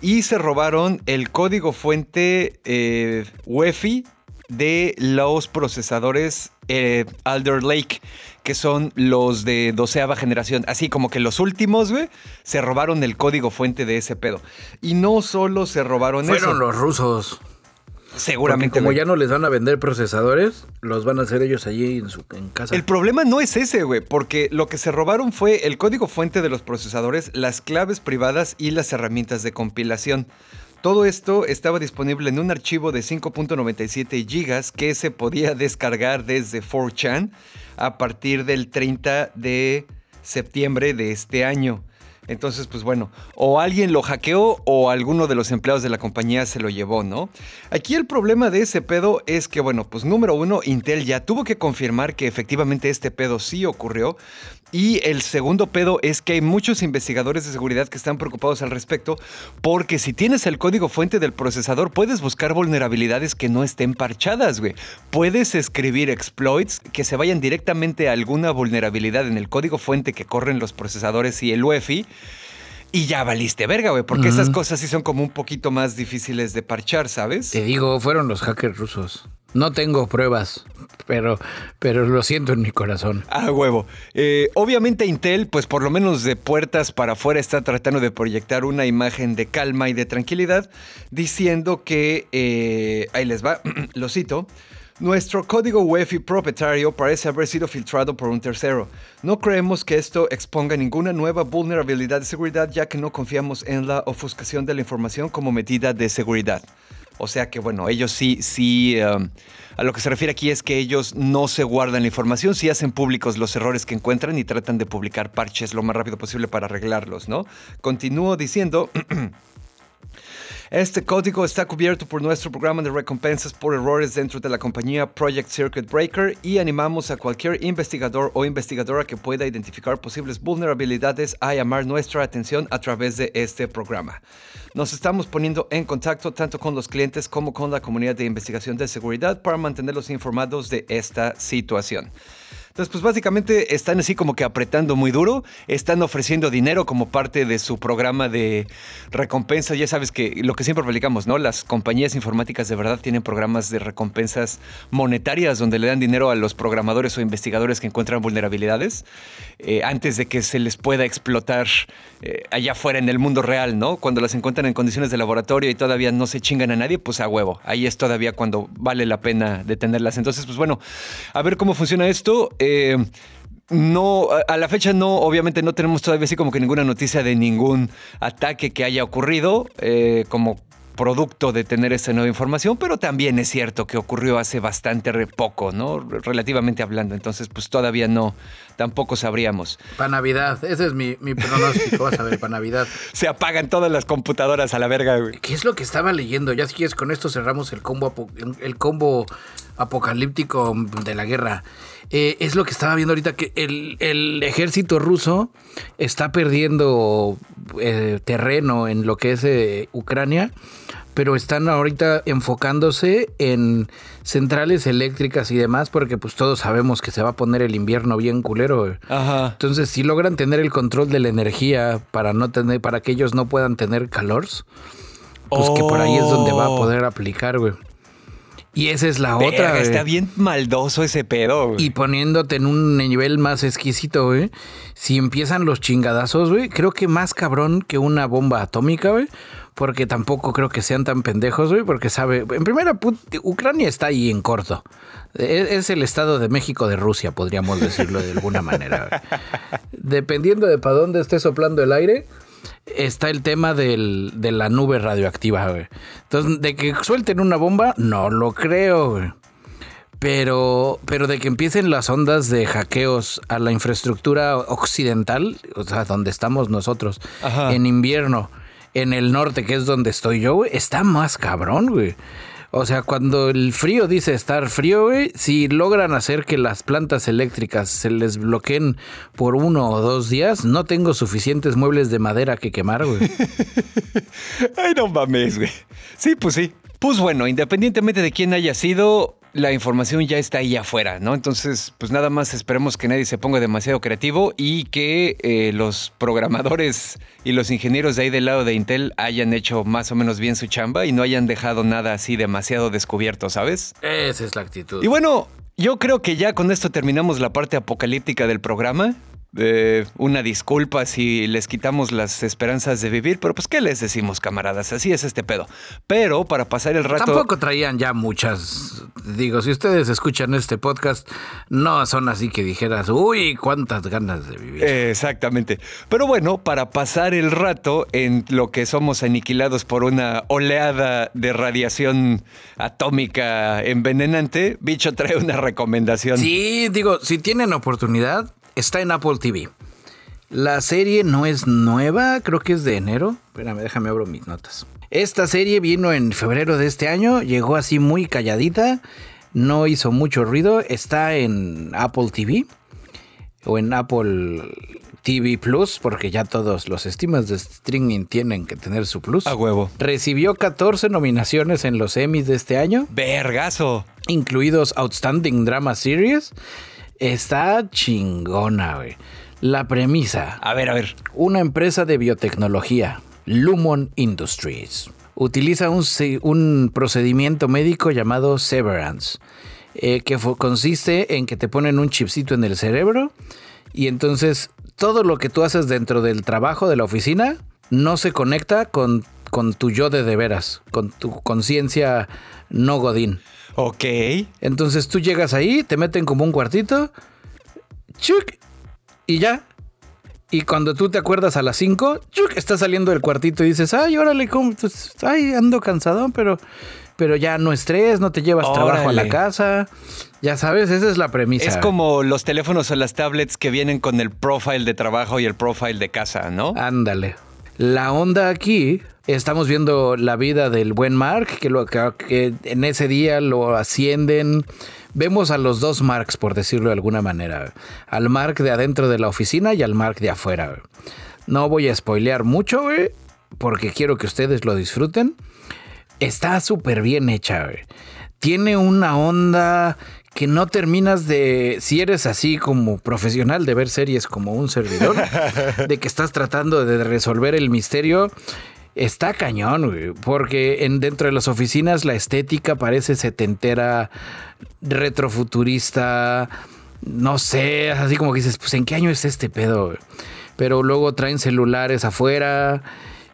y se robaron el código fuente eh, UEFI de los procesadores eh, Alder Lake, que son los de doceava generación. Así como que los últimos, güey, se robaron el código fuente de ese pedo. Y no solo se robaron Fueron los rusos. Seguramente. como ya no les van a vender procesadores, los van a hacer ellos allí en, su, en casa. El problema no es ese, güey, porque lo que se robaron fue el código fuente de los procesadores, las claves privadas y las herramientas de compilación. Todo esto estaba disponible en un archivo de 5.97 GB que se podía descargar desde 4chan a partir del 30 de septiembre de este año. Entonces, pues bueno, o alguien lo hackeó o alguno de los empleados de la compañía se lo llevó, ¿no? Aquí el problema de ese pedo es que, bueno, pues número uno, Intel ya tuvo que confirmar que efectivamente este pedo sí ocurrió. Y el segundo pedo es que hay muchos investigadores de seguridad que están preocupados al respecto porque si tienes el código fuente del procesador puedes buscar vulnerabilidades que no estén parchadas, güey. Puedes escribir exploits que se vayan directamente a alguna vulnerabilidad en el código fuente que corren los procesadores y el UEFI y ya valiste verga, güey, porque esas cosas sí son como un poquito más difíciles de parchar, ¿sabes? Te digo, fueron los hackers rusos. No tengo pruebas, pero, pero lo siento en mi corazón. Ah, huevo. Eh, obviamente Intel, pues por lo menos de puertas para afuera, está tratando de proyectar una imagen de calma y de tranquilidad, diciendo que, eh, ahí les va, lo cito, nuestro código UEFI propietario parece haber sido filtrado por un tercero. No creemos que esto exponga ninguna nueva vulnerabilidad de seguridad ya que no confiamos en la ofuscación de la información como medida de seguridad. O sea que, bueno, ellos sí, sí, um, a lo que se refiere aquí es que ellos no se guardan la información, sí hacen públicos los errores que encuentran y tratan de publicar parches lo más rápido posible para arreglarlos, ¿no? Continúo diciendo... Este código está cubierto por nuestro programa de recompensas por errores dentro de la compañía Project Circuit Breaker y animamos a cualquier investigador o investigadora que pueda identificar posibles vulnerabilidades a llamar nuestra atención a través de este programa. Nos estamos poniendo en contacto tanto con los clientes como con la comunidad de investigación de seguridad para mantenerlos informados de esta situación. Entonces, pues básicamente están así como que apretando muy duro, están ofreciendo dinero como parte de su programa de recompensa. Ya sabes que lo que siempre publicamos, ¿no? Las compañías informáticas de verdad tienen programas de recompensas monetarias donde le dan dinero a los programadores o investigadores que encuentran vulnerabilidades eh, antes de que se les pueda explotar eh, allá afuera en el mundo real, ¿no? Cuando las encuentran en condiciones de laboratorio y todavía no se chingan a nadie, pues a huevo. Ahí es todavía cuando vale la pena detenerlas. Entonces, pues bueno, a ver cómo funciona esto. Eh, no, a la fecha no, obviamente no tenemos todavía así como que ninguna noticia de ningún ataque que haya ocurrido, eh, como producto de tener esa nueva información, pero también es cierto que ocurrió hace bastante poco, ¿no? Relativamente hablando, entonces pues todavía no, tampoco sabríamos. Para Navidad, ese es mi, pronóstico, vas a ver, para Navidad. Se apagan todas las computadoras a la verga, güey. ¿Qué es lo que estaba leyendo? Ya si quieres, con esto cerramos el combo, el combo apocalíptico de la guerra. Eh, es lo que estaba viendo ahorita, que el, ejército ruso está perdiendo eh, terreno en lo que es eh, Ucrania, pero están ahorita enfocándose en centrales eléctricas y demás, porque pues todos sabemos que se va a poner el invierno bien culero. Entonces, si logran tener el control de la energía para no tener, para que ellos no puedan tener calor, pues que por ahí es donde va a oh. poder aplicar, güey. Y esa es la otra. Está bien maldoso ese pedo, güey. Y poniéndote en un nivel más exquisito, güey. Si empiezan los chingadazos, güey, creo que más cabrón que una bomba atómica, güey. Porque tampoco creo que sean tan pendejos, güey. Porque sabe, en primera, Ucrania está ahí en corto. E, es, el estado de México de Rusia, podríamos decirlo de alguna manera. Dependiendo de para dónde esté soplando el aire, está el tema del, de la nube radioactiva, güey. Entonces, de que suelten una bomba, no lo creo, güey. Pero, pero de que empiecen las ondas de hackeos a la infraestructura occidental, o sea, donde estamos nosotros, en invierno, en el norte, que es donde estoy yo, güey, está más cabrón, güey. O sea, cuando el frío dice estar frío, güey, si logran hacer que las plantas eléctricas se les bloqueen por uno o dos días, no tengo suficientes muebles de madera que quemar, güey. Ay, no mames, güey. Sí, pues sí. Pues bueno, independientemente de quién haya sido, la información ya está ahí afuera, ¿no? Entonces, pues nada más esperemos que nadie se ponga demasiado creativo y que eh, los programadores y los ingenieros de ahí del lado de Intel hayan hecho más o menos bien su chamba y no hayan dejado nada así demasiado descubierto, ¿sabes? Esa es la actitud. Y bueno, yo creo que ya con esto terminamos la parte apocalíptica del programa. Eh, una disculpa si les quitamos las esperanzas de vivir, pero pues ¿qué les decimos, camaradas? Así es este pedo. Pero para pasar el rato... Tampoco traían ya muchas... Digo, si ustedes escuchan este podcast, no son así que dijeras, uy, cuántas ganas de vivir. Exactamente. Pero bueno, para pasar el rato en lo que somos aniquilados por una oleada de radiación atómica envenenante, Bicho trae una recomendación. Sí, digo, si tienen oportunidad, está en Apple TV. La serie no es nueva, creo que es de enero. Espérame, déjame abro mis notas. Esta serie vino en febrero de este año, llegó así muy calladita, no hizo mucho ruido, está en Apple TV o en Apple TV Plus, porque ya todos los estimas de streaming tienen que tener su plus. A huevo. Recibió 14 nominaciones en los Emmys de este año. Vergazo. Incluidos Outstanding Drama Series. Está chingona, güey. La premisa. A ver, a ver. Una empresa de biotecnología, Lumon Industries, utiliza un, un procedimiento médico llamado Severance, eh, que consiste en que te ponen un chipcito en el cerebro y entonces todo lo que tú haces dentro del trabajo de la oficina no se conecta con, con tu yo de de veras, con tu conciencia no godín. Ok. Entonces tú llegas ahí, te meten como un cuartito, chuc, y ya. Y cuando tú te acuerdas a las 5, chuc, estás saliendo del cuartito y dices, ay, órale, ¿cómo? Pues, ay, ando cansado, pero, pero ya no estrés, no te llevas trabajo a la casa. Ya sabes, esa es la premisa. Es como los teléfonos o las tablets que vienen con el profile de trabajo y el profile de casa, ¿no? Ándale. La onda aquí Estamos viendo la vida del buen Mark, que, en ese día lo ascienden. Vemos a los dos Marks, por decirlo de alguna manera. Al Mark de adentro de la oficina y al Mark de afuera. No voy a spoilear mucho, porque quiero que ustedes lo disfruten. Está súper bien hecha. Tiene una onda que no terminas de, si eres así como profesional de ver series como un servidor, de que estás tratando de resolver el misterio Está cañón, güey, porque en, dentro de las oficinas la estética parece setentera, retrofuturista, no sé, así como que dices, pues ¿en qué año es este pedo? Pero luego traen celulares afuera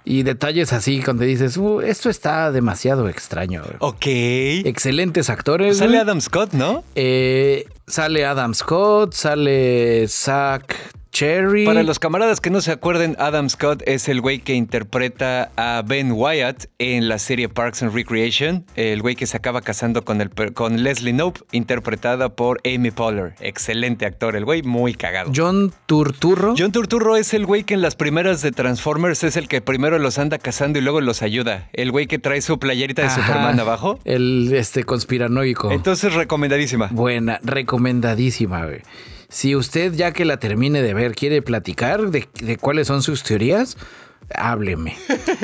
y detalles así donde dices, uh, esto está demasiado extraño. Ok. Excelentes actores. Sale Adam Scott, ¿no? Eh, sale Adam Scott, sale Zach Cherry. Para los camaradas que no se acuerden, Adam Scott es el güey que interpreta a Ben Wyatt en la serie Parks and Recreation, el güey que se acaba casando con, el, con Leslie Knope, interpretada por Amy Poehler. Excelente actor, el güey muy cagado. John Turturro. John Turturro es el güey que en las primeras de Transformers es el que primero los anda cazando y luego los ayuda. El güey que trae su playerita de Superman abajo. El este conspiranoico. Entonces recomendadísima. Buena, recomendadísima, güey. Si usted, ya que la termine de ver, quiere platicar de, de cuáles son sus teorías, hábleme.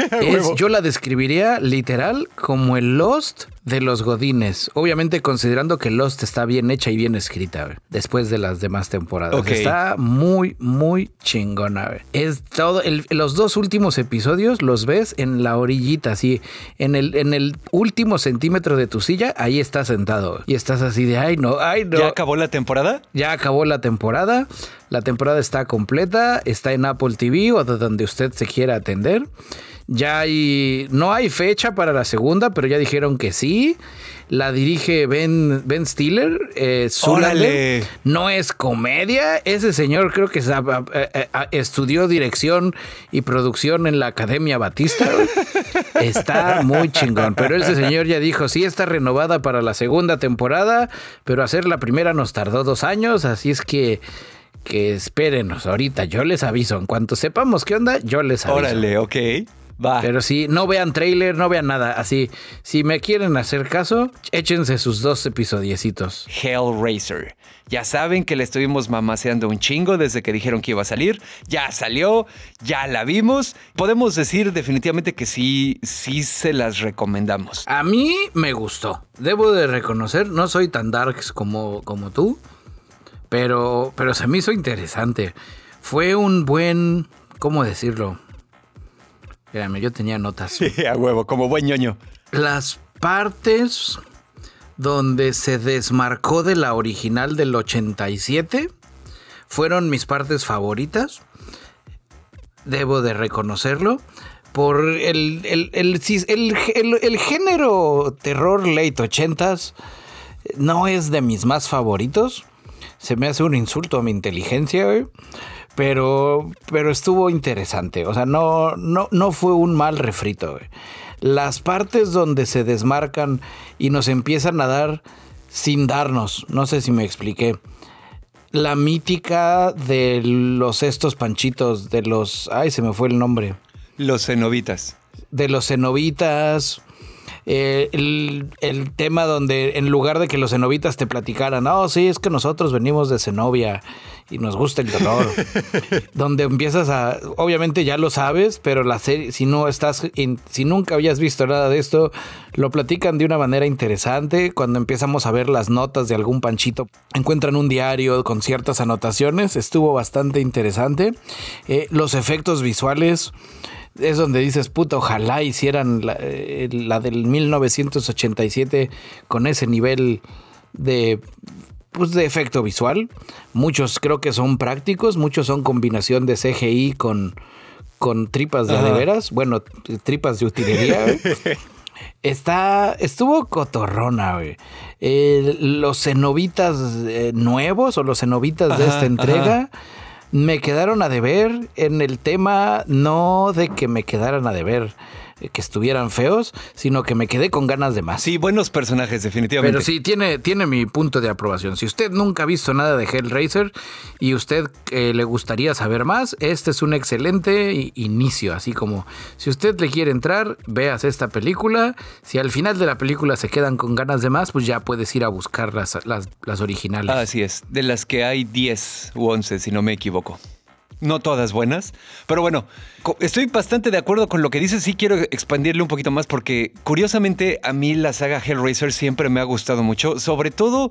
yo la describiría literal como el Lost de los Godines. Obviamente considerando que Lost está bien hecha y bien escrita después de las demás temporadas. Está muy, muy chingona. Es todo. los dos últimos episodios los ves en la orillita, así. En el, en el último centímetro de tu silla, ahí estás sentado. Y estás así de ay no, ay no. ¿Ya acabó la temporada? Ya acabó la temporada. La temporada está completa. Está en Apple TV o de donde usted se quiera atender. Ya hay, no hay fecha para la segunda, pero ya dijeron que sí. La dirige Ben, ben Stiller. Eh, no es comedia. Ese señor creo que estudió dirección y producción en la Academia Batista. Está muy chingón. Pero ese señor ya dijo, sí está renovada para la segunda temporada, pero hacer la primera nos tardó dos años, así es que que espérenos ahorita, yo les aviso. En cuanto sepamos qué onda, yo les aviso. Órale, ok. Va. Pero sí, no vean trailer, no vean nada. Así, si me quieren hacer caso, échense sus dos episodiecitos. Hellraiser. Ya saben que le estuvimos mamaseando un chingo desde que dijeron que iba a salir. Ya salió, ya la vimos. Podemos decir definitivamente que sí, sí se las recomendamos. A mí me gustó. Debo de reconocer, no soy tan darks como, como tú. Pero, pero se me hizo interesante. Fue un buen, ¿cómo decirlo? Espérame, yo tenía notas. Sí, a huevo, como buen ñoño. Las partes donde se desmarcó de la original del 87 fueron mis partes favoritas. Debo de reconocerlo. Por el, el, el, género terror late 80s no es de mis más favoritos. Se me hace un insulto a mi inteligencia, Pero, pero estuvo interesante. O sea, no, no, no fue un mal refrito, Las partes donde se desmarcan y nos empiezan a dar sin darnos. No sé si me expliqué. La mítica de los estos panchitos, de los... Ay, se me fue el nombre. Los cenobitas. De los cenobitas. Eh, el, tema donde en lugar de que los cenobitas te platicaran, no, oh, sí, es que nosotros venimos de Zenobia y nos gusta el dolor. donde empiezas a, obviamente ya lo sabes, pero la serie, si no estás, si nunca habías visto nada de esto, lo platican de una manera interesante. Cuando empezamos a ver las notas de algún panchito, encuentran un diario con ciertas anotaciones, estuvo bastante interesante. Eh, los efectos visuales es donde dices, puta, ojalá hicieran eh, la, del 1987 con ese nivel de, pues, de efecto visual. Muchos creo que son prácticos, muchos son combinación de CGI con, con tripas de, veras, bueno, tripas de utilería. Está, estuvo cotorrona, güey. los cenobitas eh, nuevos o los cenobitas de esta entrega me quedaron a deber en el tema, no de que me quedaran a deber que estuvieran feos, sino que me quedé con ganas de más. Sí, buenos personajes, definitivamente. Pero sí, tiene, tiene mi punto de aprobación. Si usted nunca ha visto nada de Hellraiser y usted eh, le gustaría saber más, este es un excelente inicio. Así como si usted le quiere entrar, veas esta película. Si al final de la película se quedan con ganas de más, pues ya puedes ir a buscar las, las, las originales. Así es, de las que hay 10 u 11, si no me equivoco no todas buenas. Pero bueno, estoy bastante de acuerdo con lo que dices. Sí quiero expandirle un poquito más porque curiosamente a mí la saga Hellraiser siempre me ha gustado mucho. Sobre todo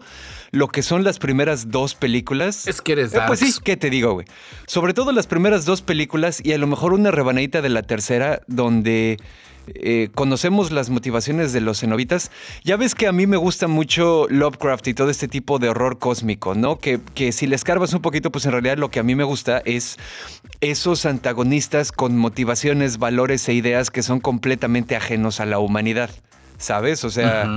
lo que son las primeras dos películas. Es que eres eh, Pues sí, ¿qué te digo, güey? Sobre todo las primeras dos películas y a lo mejor una rebanadita de la tercera donde eh, conocemos las motivaciones de los cenobitas, ya ves que a mí me gusta mucho Lovecraft y todo este tipo de horror cósmico, ¿no? Que, que si le escarbas un poquito, pues en realidad lo que a mí me gusta es esos antagonistas con motivaciones, valores e ideas que son completamente ajenos a la humanidad. ¿Sabes? O sea,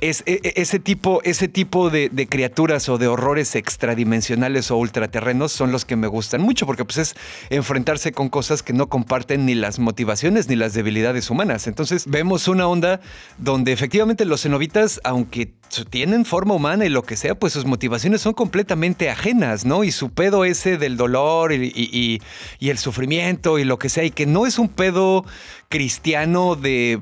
es, e, e, ese tipo, ese tipo de, criaturas o de horrores extradimensionales o ultraterrenos son los que me gustan mucho, porque pues es enfrentarse con cosas que no comparten ni las motivaciones ni las debilidades humanas. Entonces vemos una onda donde efectivamente los cenobitas, aunque tienen forma humana y lo que sea, pues sus motivaciones son completamente ajenas, ¿no? Y su pedo ese del dolor y, y el sufrimiento y lo que sea, y que no es un pedo cristiano de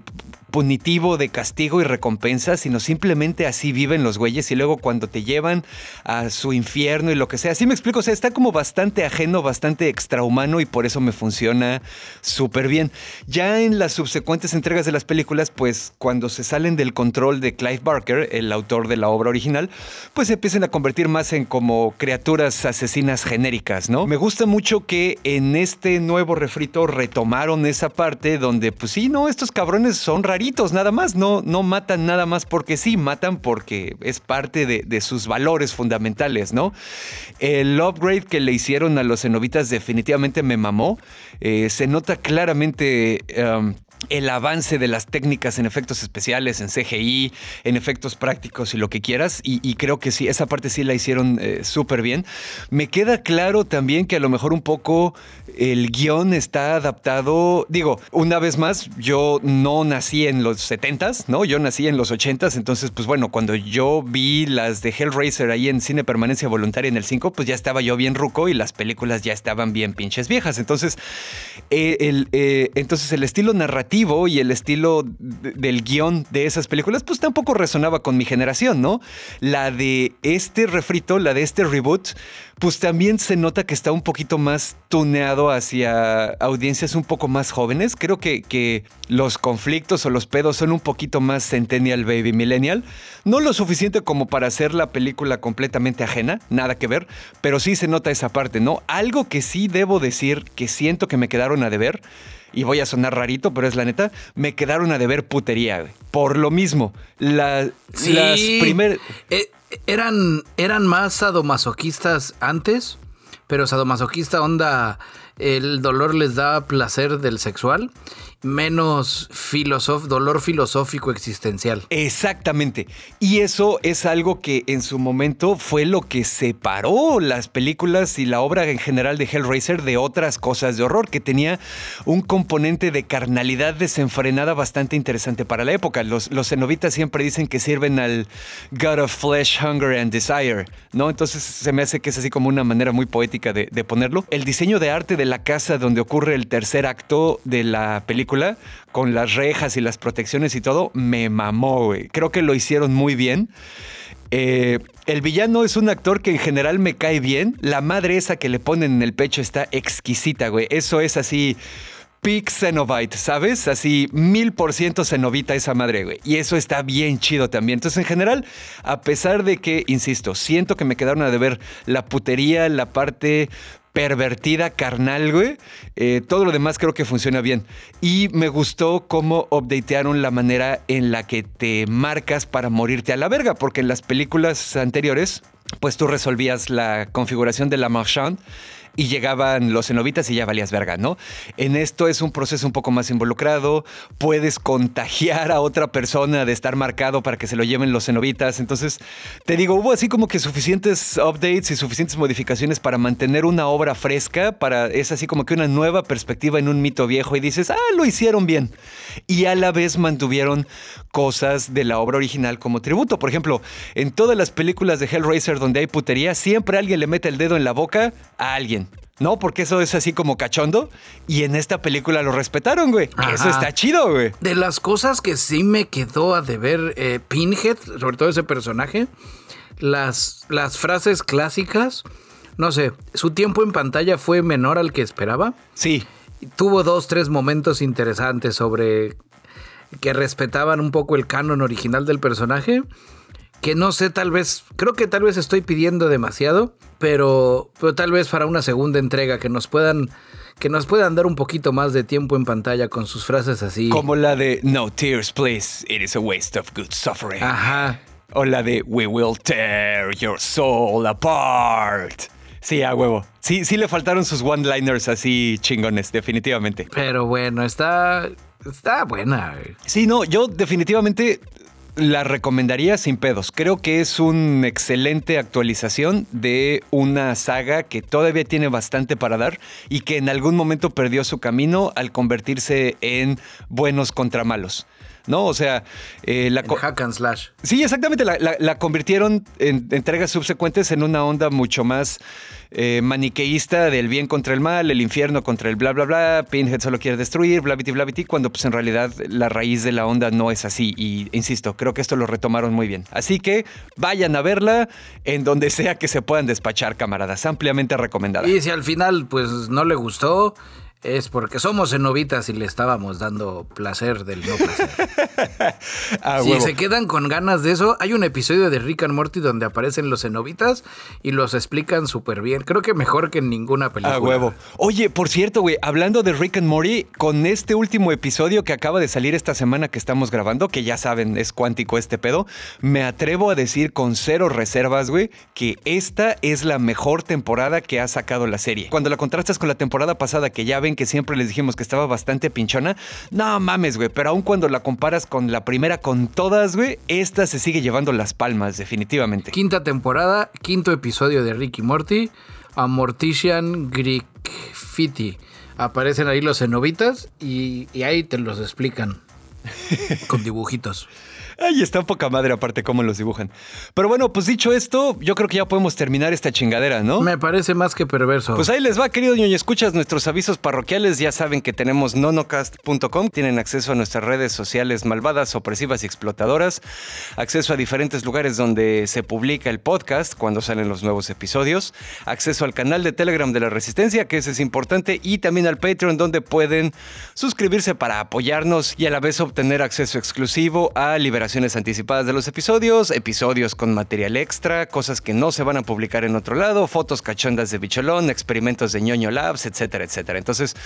punitivo de castigo y recompensa, sino simplemente así viven los güeyes y luego cuando te llevan a su infierno y lo que sea. Así me explico, o está como bastante ajeno, bastante extrahumano y por eso me funciona súper bien. Ya en las subsecuentes entregas de las películas, pues cuando se salen del control de Clive Barker, el autor de la obra original, pues se empiezan a convertir más en como criaturas asesinas genéricas, ¿no? Me gusta mucho que en este nuevo refrito retomaron esa parte donde, pues sí, no, estos cabrones son nada más, no, no matan nada más porque sí, matan porque es parte de, sus valores fundamentales, ¿no? El upgrade que le hicieron a los cenobitas definitivamente me mamó. Eh, se nota claramente... Um, el avance de las técnicas en efectos especiales, en CGI, en efectos prácticos y lo que quieras. Y, creo que sí, esa parte sí la hicieron eh, súper bien. Me queda claro también que a lo mejor un poco el guion está adaptado. Digo, una vez más, yo no nací en los 70s, ¿no? Yo nací en los 80s. Entonces, pues bueno, cuando yo vi las de Hellraiser ahí en cine permanencia voluntaria en el 5, pues ya estaba yo bien ruco y las películas ya estaban bien pinches viejas. Entonces, eh, el, eh, entonces el estilo narrativo y el estilo del guion de esas películas, pues tampoco resonaba con mi generación, ¿no? La de este refrito, la de este reboot, pues también se nota que está un poquito más tuneado hacia audiencias un poco más jóvenes. Creo que, que los conflictos o los pedos son un poquito más centennial baby millennial. No lo suficiente como para hacer la película completamente ajena, nada que ver, pero sí se nota esa parte, ¿no? Algo que sí debo decir que siento que me quedaron a deber y voy a sonar rarito, pero es la neta, me quedaron a deber putería, Por lo mismo, las primeras... Eh, eran, eran más sadomasoquistas antes, pero sadomasoquista onda el dolor les da placer del sexual, menos dolor filosófico existencial. Exactamente. Y eso es algo que en su momento fue lo que separó las películas y la obra en general de Hellraiser de otras cosas de horror, que tenía un componente de carnalidad desenfrenada bastante interesante para la época. Los, los cenobitas siempre dicen que sirven al God of Flesh, Hunger and Desire, ¿no? Entonces se me hace que es así como una manera muy poética de, de ponerlo. El diseño de arte de la casa donde ocurre el tercer acto de la película, con las rejas y las protecciones y todo, me mamó, güey. Creo que lo hicieron muy bien. Eh, el villano es un actor que en general me cae bien. La madre esa que le ponen en el pecho está exquisita, güey. Eso es así. Peak Cenobite, ¿sabes? Así mil por ciento Cenobita esa madre, güey. Y eso está bien chido también. Entonces, en general, a pesar de que, insisto, siento que me quedaron a deber la putería, la parte pervertida, carnal, güey. Eh, todo lo demás creo que funciona bien. Y me gustó cómo updatearon la manera en la que te marcas para morirte a la verga, porque en las películas anteriores, pues tú resolvías la configuración de la marchand y llegaban los cenobitas y ya valías verga, ¿no? En esto es un proceso un poco más involucrado, puedes contagiar a otra persona de estar marcado para que se lo lleven los cenobitas, entonces te digo, hubo así como que suficientes updates y suficientes modificaciones para mantener una obra fresca, para es así como que una nueva perspectiva en un mito viejo y dices, ah, lo hicieron bien. Y a la vez mantuvieron cosas de la obra original como tributo. Por ejemplo, en todas las películas de Hellraiser donde hay putería, siempre alguien le mete el dedo en la boca a alguien. ¿no? Porque eso es así como cachondo. Y en esta película lo respetaron, güey. Eso está chido, güey. De las cosas que sí me quedó a deber eh, Pinhead, sobre todo ese personaje, las, las frases clásicas, no sé, su tiempo en pantalla fue menor al que esperaba. Sí. Tuvo dos, tres momentos interesantes sobre que respetaban un poco el canon original del personaje que no sé, tal vez, creo que tal vez estoy pidiendo demasiado, pero, pero tal vez para una segunda entrega que nos puedan que nos puedan dar un poquito más de tiempo en pantalla con sus frases así. Como la de No tears, please. It is a waste of good suffering. Ajá. O la de We will tear your soul apart. Sí, a huevo. Sí, sí le faltaron sus one-liners así chingones, definitivamente. Pero bueno, está. Está buena. Sí, no, yo definitivamente la recomendaría sin pedos. Creo que es una excelente actualización de una saga que todavía tiene bastante para dar y que en algún momento perdió su camino al convertirse en buenos contra malos. ¿No? O sea, eh, la... hack and slash. Sí, exactamente. La, convirtieron en entregas subsecuentes en una onda mucho más eh, maniqueísta del bien contra el mal, el infierno contra el bla, bla, bla, Pinhead solo quiere destruir, bla, bla, bla, cuando pues en realidad la raíz de la onda no es así. Y insisto, creo que esto lo retomaron muy bien. Así que vayan a verla en donde sea que se puedan despachar, camaradas. Ampliamente recomendada. Y si al final pues no le gustó, es porque somos cenobitas y le estábamos dando placer del no placer. si se quedan con ganas de eso, hay un episodio de Rick and Morty donde aparecen los cenobitas y los explican súper bien. Creo que mejor que en ninguna película. A huevo. Oye, por cierto, güey, hablando de Rick and Morty, con este último episodio que acaba de salir esta semana que estamos grabando, que ya saben, es cuántico este pedo, me atrevo a decir con cero reservas, güey, que esta es la mejor temporada que ha sacado la serie. Cuando la contrastas con la temporada pasada, que ya ven que siempre les dijimos que estaba bastante pinchona, no mames, güey, pero aún cuando la comparas con la primera con todas, güey, esta se sigue llevando las palmas, definitivamente. Quinta temporada, quinto episodio de Ricky Morty, a Mortician Fitty. Aparecen ahí los cenobitas y, y ahí te los explican con dibujitos. Ay, está poca madre aparte cómo los dibujan. Pero bueno, pues dicho esto, yo creo que ya podemos terminar esta chingadera, ¿no? Me parece más que perverso. Pues ahí les va, querido ñoño, escuchas nuestros avisos parroquiales. Ya saben que tenemos nonocast.com. Tienen acceso a nuestras redes sociales malvadas, opresivas y explotadoras. Acceso a diferentes lugares donde se publica el podcast cuando salen los nuevos episodios. Acceso al canal de Telegram de la Resistencia, que ese es importante. Y también al Patreon, donde pueden suscribirse para apoyarnos y a la vez obtener acceso exclusivo a Liberación liberaciones anticipadas de los episodios, episodios con material extra, cosas que no se van a publicar en otro lado, fotos cachondas de Bicholón, experimentos de ñoño labs, etcétera, etcétera. Entonces,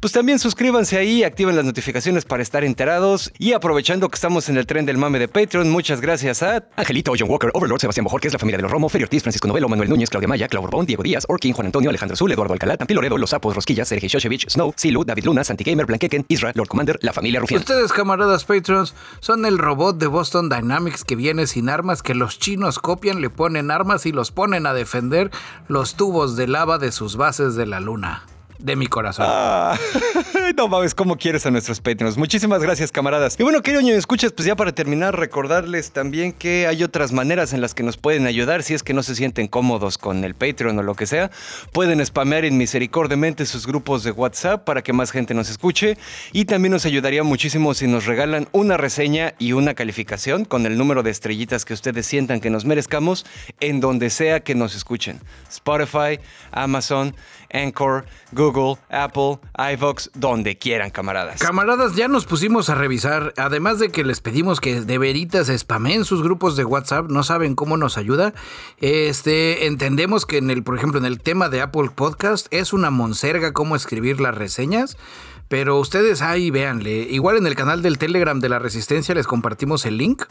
pues también suscríbanse ahí, activen las notificaciones para estar enterados y aprovechando que estamos en el tren del mame de Patreon, muchas gracias a Angelito, John Walker, Overlord, Sebastián Bojor, que es la familia de los Romo, Ferio Ortiz, Francisco Novelo, Manuel Núñez, Claudia Maya, Clau Borbón, Diego Díaz, Orkin, Juan Antonio, Alejandro Zul, Eduardo Alcalá, Tampi Loredo, Los Sapos, Rosquillas, Sergio Shoshevich, Snow, Silu, David Luna, Santi Gamer, Blanqueken, Isra, Lord Commander, la familia Rufián. Ustedes, camaradas Patrons, son el robot de Boston Dynamics que viene sin armas, que los chinos copian, le ponen armas y los ponen a defender los tubos de lava de sus bases de la luna de mi corazón. Ah, no mames, ¿cómo quieres a nuestros Patreons? Muchísimas gracias, camaradas. Y bueno, querido ñoño, escuchas, pues ya para terminar, recordarles también que hay otras maneras en las que nos pueden ayudar. Si es que no se sienten cómodos con el Patreon o lo que sea, pueden spamear inmisericordiamente sus grupos de WhatsApp para que más gente nos escuche. Y también nos ayudaría muchísimo si nos regalan una reseña y una calificación con el número de estrellitas que ustedes sientan que nos merezcamos en donde sea que nos escuchen. Spotify, Amazon, Anchor, Google, Apple, iVox, donde quieran, camaradas. Camaradas, ya nos pusimos a revisar, además de que les pedimos que de veritas spamen sus grupos de WhatsApp, no saben cómo nos ayuda. Este, entendemos que en el, por ejemplo, en el tema de Apple Podcast es una monserga cómo escribir las reseñas. Pero ustedes ahí véanle. Igual en el canal del Telegram de la Resistencia les compartimos el link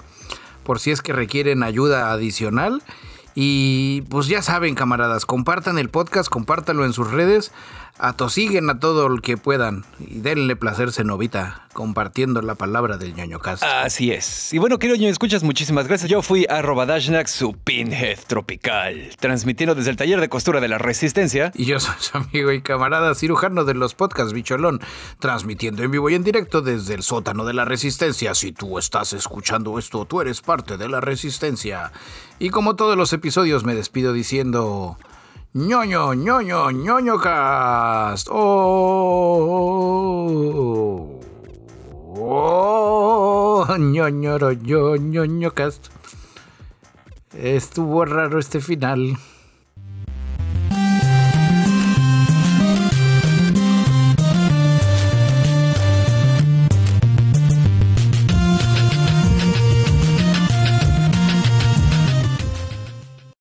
por si es que requieren ayuda adicional. Y pues ya saben, camaradas, compartan el podcast, compártanlo en sus redes, atosiguen a todo el que puedan y denle placer cenovita compartiendo la palabra del ñoño cast. Así es. Y bueno, querido ñoño, escuchas, muchísimas gracias. Yo fui a Dashnak, su pinhead tropical, transmitiendo desde el taller de costura de la Resistencia. Y yo soy su amigo y camarada cirujano de los podcasts Bicholón, transmitiendo en vivo y en directo desde el sótano de la Resistencia. Si tú estás escuchando esto, tú eres parte de la Resistencia. Y como todos los episodios, me despido diciendo ñoño, ñoño, ñoño cast. Oh, oh, ñoño, ñoño, ñoño cast. Estuvo raro este final.